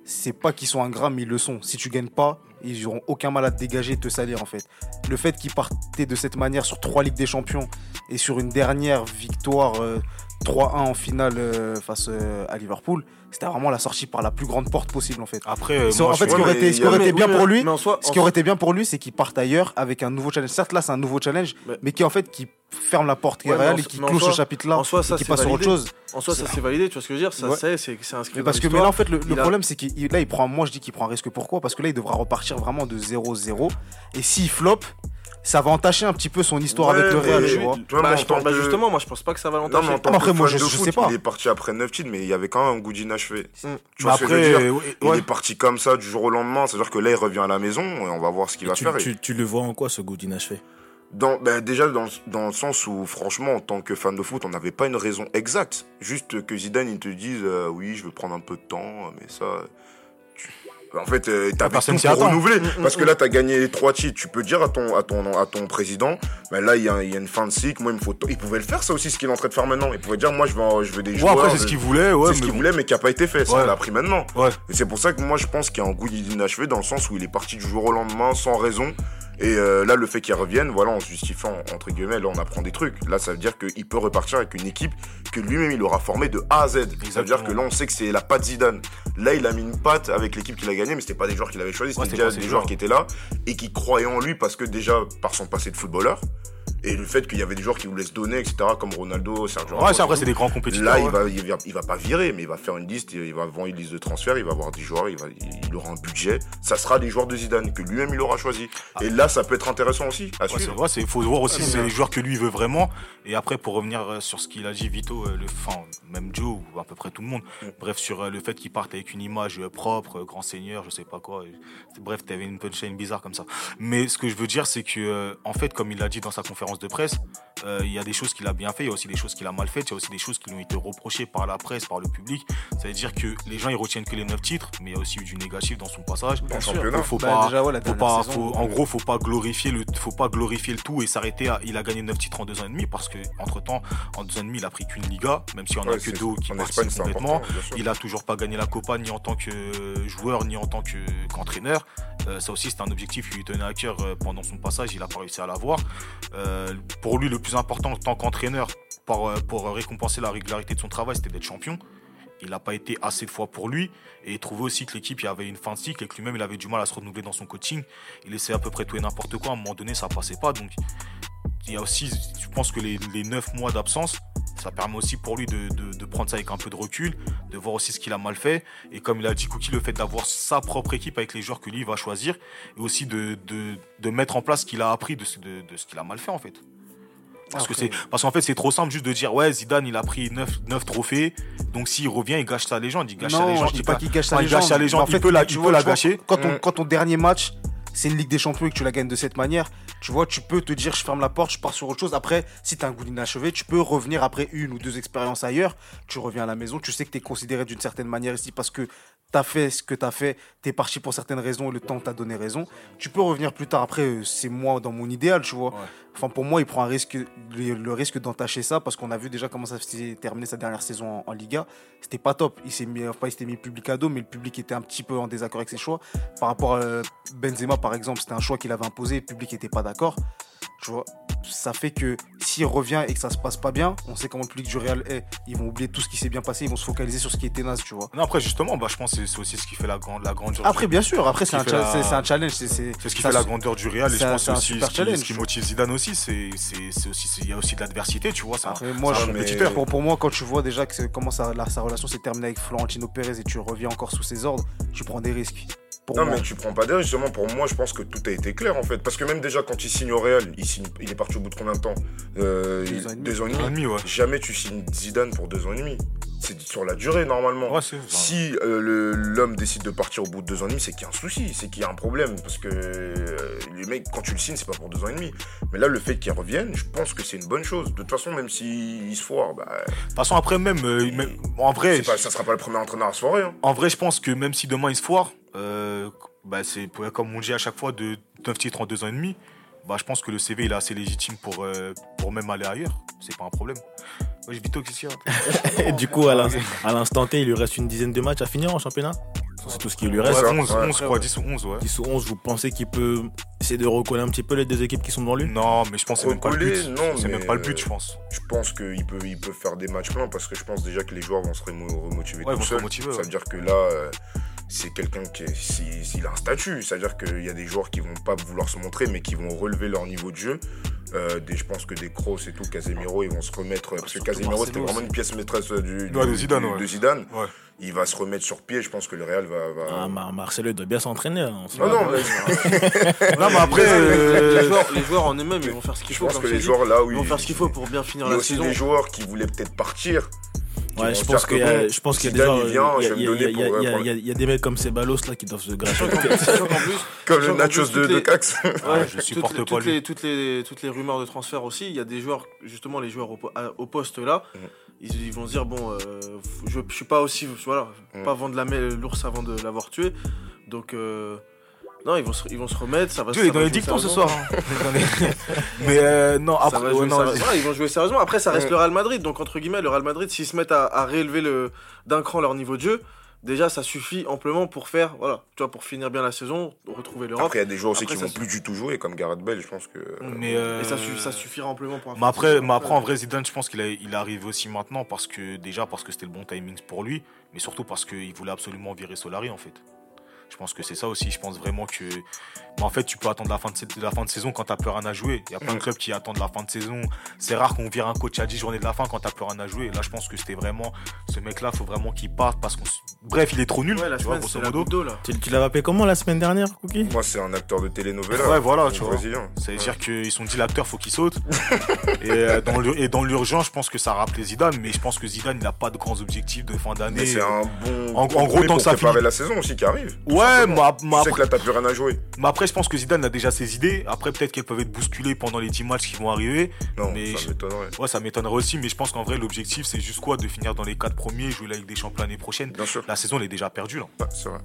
C'est pas qu'ils sont ingrats, mais ils le sont. Si tu gagnes pas, ils auront aucun mal à te dégager et te salir en fait. Le fait qu'ils partaient de cette manière sur trois Ligues des Champions et sur une dernière victoire euh, 3-1 en finale euh, face euh, à Liverpool, c'était vraiment la sortie par la plus grande porte possible en fait. Après, euh, Ça, moi, en fait, je- ce qui aurait été, bien pour lui, ce qui aurait été bien pour lui, c'est qu'il parte ailleurs avec un nouveau challenge. Certes, là, c'est un nouveau challenge, Mais- mais qui en fait qui ferme la porte Ouais, et qui soi- ce chapitre-là en soi, ça, et qui passe sur autre chose. En soi, ça c'est validé, tu vois ce que je veux dire? Ça, Ouais. c'est, inscrit Mais dans parce que mais là, en fait, le, le Il a- problème, c'est qu'il là, il prend, moi, je dis qu'il prend un risque. Pourquoi? Parce que là, il devra repartir vraiment de 0-0. Et s'il flop, ça va entacher un petit peu son histoire Ouais, avec le Real, mais- tu vois. Bah, je bah, justement, moi je pense pas que ça va Non, mais l'entacher. en tant Ah, après, moi, je- je foot, sais pas. Il est parti après 9 titres, mais il y avait quand même un goût d'inachevé. Tu Mais vois ce que je veux après, dire ouais, Il est parti comme ça du jour au lendemain, c'est-à-dire que là il revient à la maison et on va voir ce qu'il va tu, faire. tu- tu le vois en quoi ce goût d'inachevé Dans, ben, déjà dans, le- dans le sens où franchement en tant que fan de foot on n'avait pas une raison exacte. Juste que Zidane il te dise euh, oui je veux prendre un peu de temps mais ça... En fait, euh, personne tout pour attend. renouveler. Mm, mm, Parce que mm. là, t'as gagné trois titres. Tu peux dire à ton, à ton, à ton président, ben là, il y, a, y a une fin de cycle. Moi, il me faut. Il pouvait le faire, ça aussi, ce qu'il est en train de faire maintenant. Il pouvait dire, moi, je veux, je veux des Ouais, joueurs. après, c'est ce qu'il voulait, ouais. c'est ce qu'il bon. voulait, mais qui n'a pas été fait. Ça, Ouais. l'a appris maintenant. Ouais. Et c'est pour ça que moi, je pense qu'il y a un goût d'inachevé dans le sens où il est parti du jour au lendemain sans raison. Et euh, là, le fait qu'il revienne, voilà, en se justifiant, entre guillemets, là, on apprend des trucs. Là, ça veut dire qu'il peut repartir avec une équipe que lui-même, il aura formée de A à Z. Ça veut dire que là, on sait que c'est la patte Zidane. Là, il a mis une patte avec l'équipe qu'il a gagnée, mais c'était pas des joueurs qu'il avait choisis, Ouais, c'était déjà des joueurs. qui étaient là et qui croyaient en lui parce que déjà, par son passé de footballeur, et le fait qu'il y avait des joueurs qui voulaient se donner, etc., comme Ronaldo, Sergio Ouais, Ramos c'est après, c'est des grands compétiteurs. Là, il ouais. va, il va, il va pas virer, mais il va faire une liste, il va vendre une liste de transferts, il va avoir des joueurs, il, va, il aura un budget. Ça sera les joueurs de Zidane que lui-même il aura choisi. Et là, ça peut être intéressant aussi à Ouais, c'est suivre. vrai, c'est faut voir aussi Ah, si c'est les joueurs que lui veut vraiment. Et après, pour revenir euh, sur ce qu'il a dit, Vito, euh, le, enfin, même Joe, ou à peu près tout le monde, Mm. bref, sur euh, le fait qu'il parte avec une image propre, grand seigneur, je sais pas quoi. bref, t'avais une punchline bizarre comme ça. Mais ce que je veux dire, c'est que, en fait, comme il l'a dit dans sa conférence de presse, euh, il y a des choses qu'il a bien fait, il y a aussi des choses qu'il a mal faites, il y a aussi des choses qui lui ont été reprochées par la presse, par le public. Ça veut dire que les gens, ils retiennent que les 9 titres, mais il y a aussi eu du négatif dans son passage. En sûr. championnat. Faut Bah, pas, déjà, ouais, la faut dernière pas, saison, faut- euh, en gros, faut pas glorifier le, faut pas glorifier le tout et s'arrêter à. Il a gagné 9 titres en 2 ans et demi parce que entre temps, en 2 ans et demi, il a pris qu'une Liga, même s'il y en a Ouais, que deux qui en participent Espagne, complètement. Il a toujours pas gagné la Copa ni en tant que joueur ni en tant que qu'entraîneur. Euh, ça aussi, c'est un objectif qui lui tenait à cœur euh, pendant son passage. Il a pas réussi à l'avoir. Euh, pour lui, le plus important en tant qu'entraîneur pour, euh, pour récompenser la régularité de son travail, c'était d'être champion. Il n'a pas été assez de fois pour lui. Et il trouvait aussi que l'équipe, avait une fin de cycle et que lui-même, il avait du mal à se renouveler dans son coaching. Il essayait à peu près tout et n'importe quoi. À un moment donné, ça passait pas. Donc, il y a aussi, je pense que les, 9 mois d'absence, ça permet aussi pour lui de, prendre ça avec un peu de recul, de voir aussi ce qu'il a mal fait. Et comme il a dit Cookie, le fait d'avoir sa propre équipe avec les joueurs que lui va choisir, et aussi de, mettre en place ce qu'il a appris de ce qu'il a mal fait en fait. Parce que Après- c'est parce qu'en fait c'est trop simple juste de dire ouais Zidane il a pris 9, trophées donc s'il revient il gâche sa légende il gâche sa légende je dis pas qu'il gâche sa il légende. gâche sa mais légende en il fait, peut la, tu il vois, peut la vois, gâcher Quand ton, Mm. quand ton dernier match, c'est une Ligue des Champions et que tu la gagnes de cette manière, tu vois, tu peux te dire je ferme la porte, je pars sur autre chose. Après, si tu as un goût d'inachevé, tu peux revenir après une ou deux expériences ailleurs. Tu reviens à la maison, tu sais que tu es considéré d'une certaine manière ici parce que tu as fait ce que tu as fait, tu es parti pour certaines raisons et le temps t'a donné raison. Tu peux revenir plus tard. Après, euh, c'est moi dans mon idéal, tu vois. Ouais. Enfin, pour moi, il prend un risque, le, le risque d'entacher ça parce qu'on a vu déjà comment ça s'est terminé sa dernière saison en, en Liga. C'était pas top. Il s'est mis, enfin, il s'était mis public à dos, mais le public était un petit peu en désaccord avec ses choix. Par rapport à euh, Benzema, par exemple, c'était un choix qu'il avait imposé, le public n'était pas d'accord. Tu vois, ça fait que s'il revient et que ça se passe pas bien, on sait comment le public du Real est. Ils vont oublier tout ce qui s'est bien passé, ils vont se focaliser sur ce qui était naze, tu vois. non après justement bah je pense que c'est- aussi ce qui fait la grande la grandeur Après, bien sûr, après, c'est un, la- un challenge. C'est ce qui fait la grandeur du Real et je pense aussi ce qui, ce qui motive Zidane aussi c'est il y a aussi de l'adversité tu vois ça Après, moi, je- Pour, pour moi, quand tu vois déjà que comment ça, la- sa relation s'est terminée avec Florentino Pérez et tu reviens encore sous ses ordres, tu prends des risques. Pour Non, moi. mais tu prends pas d'air, justement, pour moi, je pense que tout a été clair en fait. Parce que même déjà, quand il signe au Real, il, signe, il est parti au bout de combien de temps? Euh, Deux ans et demi. Deux ans et Un demi. demi, ouais Jamais tu signes Zidane pour deux ans et demi. C'est sur la durée normalement. ouais c'est Si euh, l'homme décide de partir au bout de deux ans et demi, c'est qu'il y a un souci, c'est qu'il y a un problème. Parce que euh, les mecs, quand tu le signes, c'est pas pour deux ans et demi. Mais là, le fait qu'il revienne, je pense que c'est une bonne chose. De toute façon, même s'il se foire, bah, de toute façon après même, euh, même- en vrai pas, ça sera pas le premier entraîneur à se foirer. hein. En vrai, je pense que même si demain il se foire, euh, bah c'est comme on dit à chaque fois de 9 titres en 2 ans et demi, bah je pense que le CV il est assez légitime pour, euh, pour même aller ailleurs. C'est pas un problème. Ouais, je Et du coup, à l'in- à l'instant T, il lui reste une dizaine de matchs à finir en championnat? C'est tout ce qui lui reste. ça, 11, ouais. 11, je crois, 10 ou 11, ouais. 10 ou 11, vous pensez qu'il peut essayer de recoller un petit peu les deux équipes qui sont devant lui? Non, mais je pense que c'est même pas le but. non, c'est même pas le euh, but, je pense. Je pense qu'il peut, il peut faire des matchs pleins parce que je pense déjà que les joueurs vont se remo- remotiver tout vont seuls. Ça veut dire que là, euh, c'est quelqu'un qui est- a un statut. C'est-à-dire qu'il y a des joueurs qui vont pas vouloir se montrer, mais qui vont relever leur niveau de jeu. Euh, des, je pense que des Kroos et tout, Casemiro, ils vont se remettre. Parce que Casemiro, c'était vraiment une pièce maîtresse euh, du, du- Ouais, de Zidane, du- ouais. de Zidane. Ouais. Il va se remettre sur pied. Je pense que le Real va. va- ah, Mar- Marcelo il doit bien s'entraîner. hein, non, non, mais Non, mais après, les, euh, joueurs, les joueurs en eux-mêmes, ils vont faire ce qu'il je faut. pense comme que je les joueurs là, oui. Ils vont faire ce qu'il faut pour bien finir Il y a la aussi saison. des joueurs qui voulaient peut-être partir. Ouais, je se pense qu'il y que a, bon, je pense qu'il y a des Zidane, gens, il vient, il y a- il y a- des mecs comme Ceballos là qui doivent se gratter. Comme le nachos de, Cax. Ouais, je toutes supporte les- pas toutes lui. les, toutes, les, toutes les rumeurs de transfert aussi, il y a des joueurs, justement les joueurs au, poste là, Mhm. ils, vont se dire bon, euh, je, je suis pas aussi, voilà, Mhm. pas vendre l'ours avant de l'avoir tué, donc euh, non, ils vont se, ils vont se remettre, ça va. Dieu, il est ça dans va les dictons ce soir. hein. Mais euh, non, Ça après, va ouais, jouer non, sérieusement. Ouais, ils vont jouer sérieusement. Après, ça reste Ouais. le Real Madrid, donc entre guillemets, le Real Madrid, s'ils se mettent à, à réélever le d'un cran leur niveau de jeu, déjà ça suffit amplement pour faire, voilà, tu vois, pour finir bien la saison, retrouver l'Europe. Après, il y a des joueurs aussi Après, qui vont plus du tout jouer, comme Gareth Bale, je pense que. mais, euh, Et ça, su- ça suffira amplement pour. Mais après, mais après, en vrai, Zidane, je pense qu'il a- il est arrivé aussi maintenant parce que déjà parce que c'était le bon timing pour lui, mais surtout parce qu'il voulait absolument virer Solari en fait. Je pense que c'est ça aussi. Je pense vraiment que, mais en fait, tu peux attendre la fin de, la fin de saison quand t'as plus rien à jouer. Il y a plein de clubs qui attendent la fin de saison. C'est rare qu'on vire un coach à 10 journées de la fin quand t'as plus rien à jouer. Là, je pense que c'était vraiment ce mec-là. Faut vraiment qu'il parte parce qu'on. Bref, il est trop nul. Ouais, la tu vois, semaine, grosso modo. là. Tu, tu l'avais appelé comment la semaine dernière, Cookie? Moi, c'est un acteur de telenovela. Ouais, voilà, un tu vois. Brésilien. Ça veut dire qu'ils sont dit l'acteur, faut qu'il saute. et, euh, dans le- et dans l'urgence, je pense que ça a rappelé Zidane, mais je pense que Zidane, il n'a pas de grands objectifs de fin d'année. Mais c'est un bon. En- en gros, tant que ça finit- la saison aussi qui arrive. Ouais, mais, ap- Tu sais après, que là, t'as plus rien à jouer. mais après, je pense que Zidane a déjà ses idées. Après, peut-être qu'elles peuvent être bousculées pendant les 10 matchs qui vont arriver. Non, Mais ça je- m'étonnerait. Ouais, ça m'étonnerait aussi, mais je pense qu'en vrai, l'objectif, c'est juste quoi? De finir dans les 4 premiers, jouer la Ligue des Champions l'année prochaine. Bien sûr. La saison, elle est déjà perdue, là. Ouais, c'est vrai.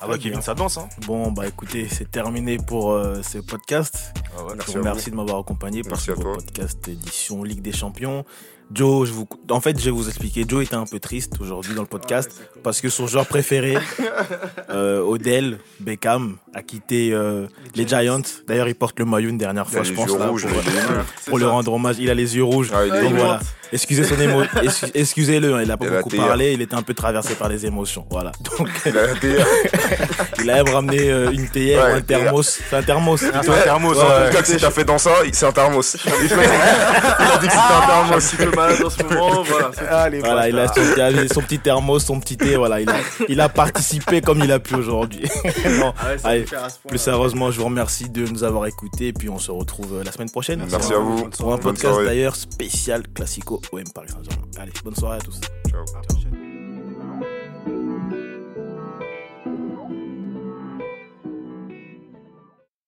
Ah bien. Kevin, ça danse, hein? Bon, bah écoutez, c'est terminé pour euh, ce podcast. Ah ouais. Je Merci vous à remercie vous. de m'avoir accompagné pour Merci ce à beau toi. podcast édition Ligue des Champions. Joe, je vous... en fait, je vais vous expliquer. Joe était un peu triste aujourd'hui dans le podcast Ouais, cool. parce que son joueur préféré, euh, Odell Beckham, a quitté euh, les Giants. D'ailleurs, il porte le maillot une dernière fois, je pense, là, rouges, pour, pour le rendre hommage. Il a les yeux rouges. Ah, il est Donc voilà. Excusez son émo... Excu- Excusez-le, hein, il a pas Il beaucoup théière. parlé. Il était un peu traversé par les émotions. Voilà. Donc, Il a théière. il a même ramené euh, une théière Ouais, ou un thermos. C'est un thermos. C'est un thermos, Ouais, En ouais. tout cas, que si t'as fait dans ça, c'est un thermos. Il a dit que c'était un Un thermos. petit peu malade en ce moment, voilà. c'est- Allez, Voilà, il a son, il a son petit thermos, son petit thé, voilà, il a, il a participé comme il a pu aujourd'hui. Non, Ah ouais, plus là. sérieusement, je vous remercie de nous avoir écoutés et puis on se retrouve euh, la semaine prochaine. Merci à vous. Pour un podcast d'ailleurs spécial Classico OM Paris Saint-Germain. Allez, bonne soirée à tous. Ciao. Prochaine.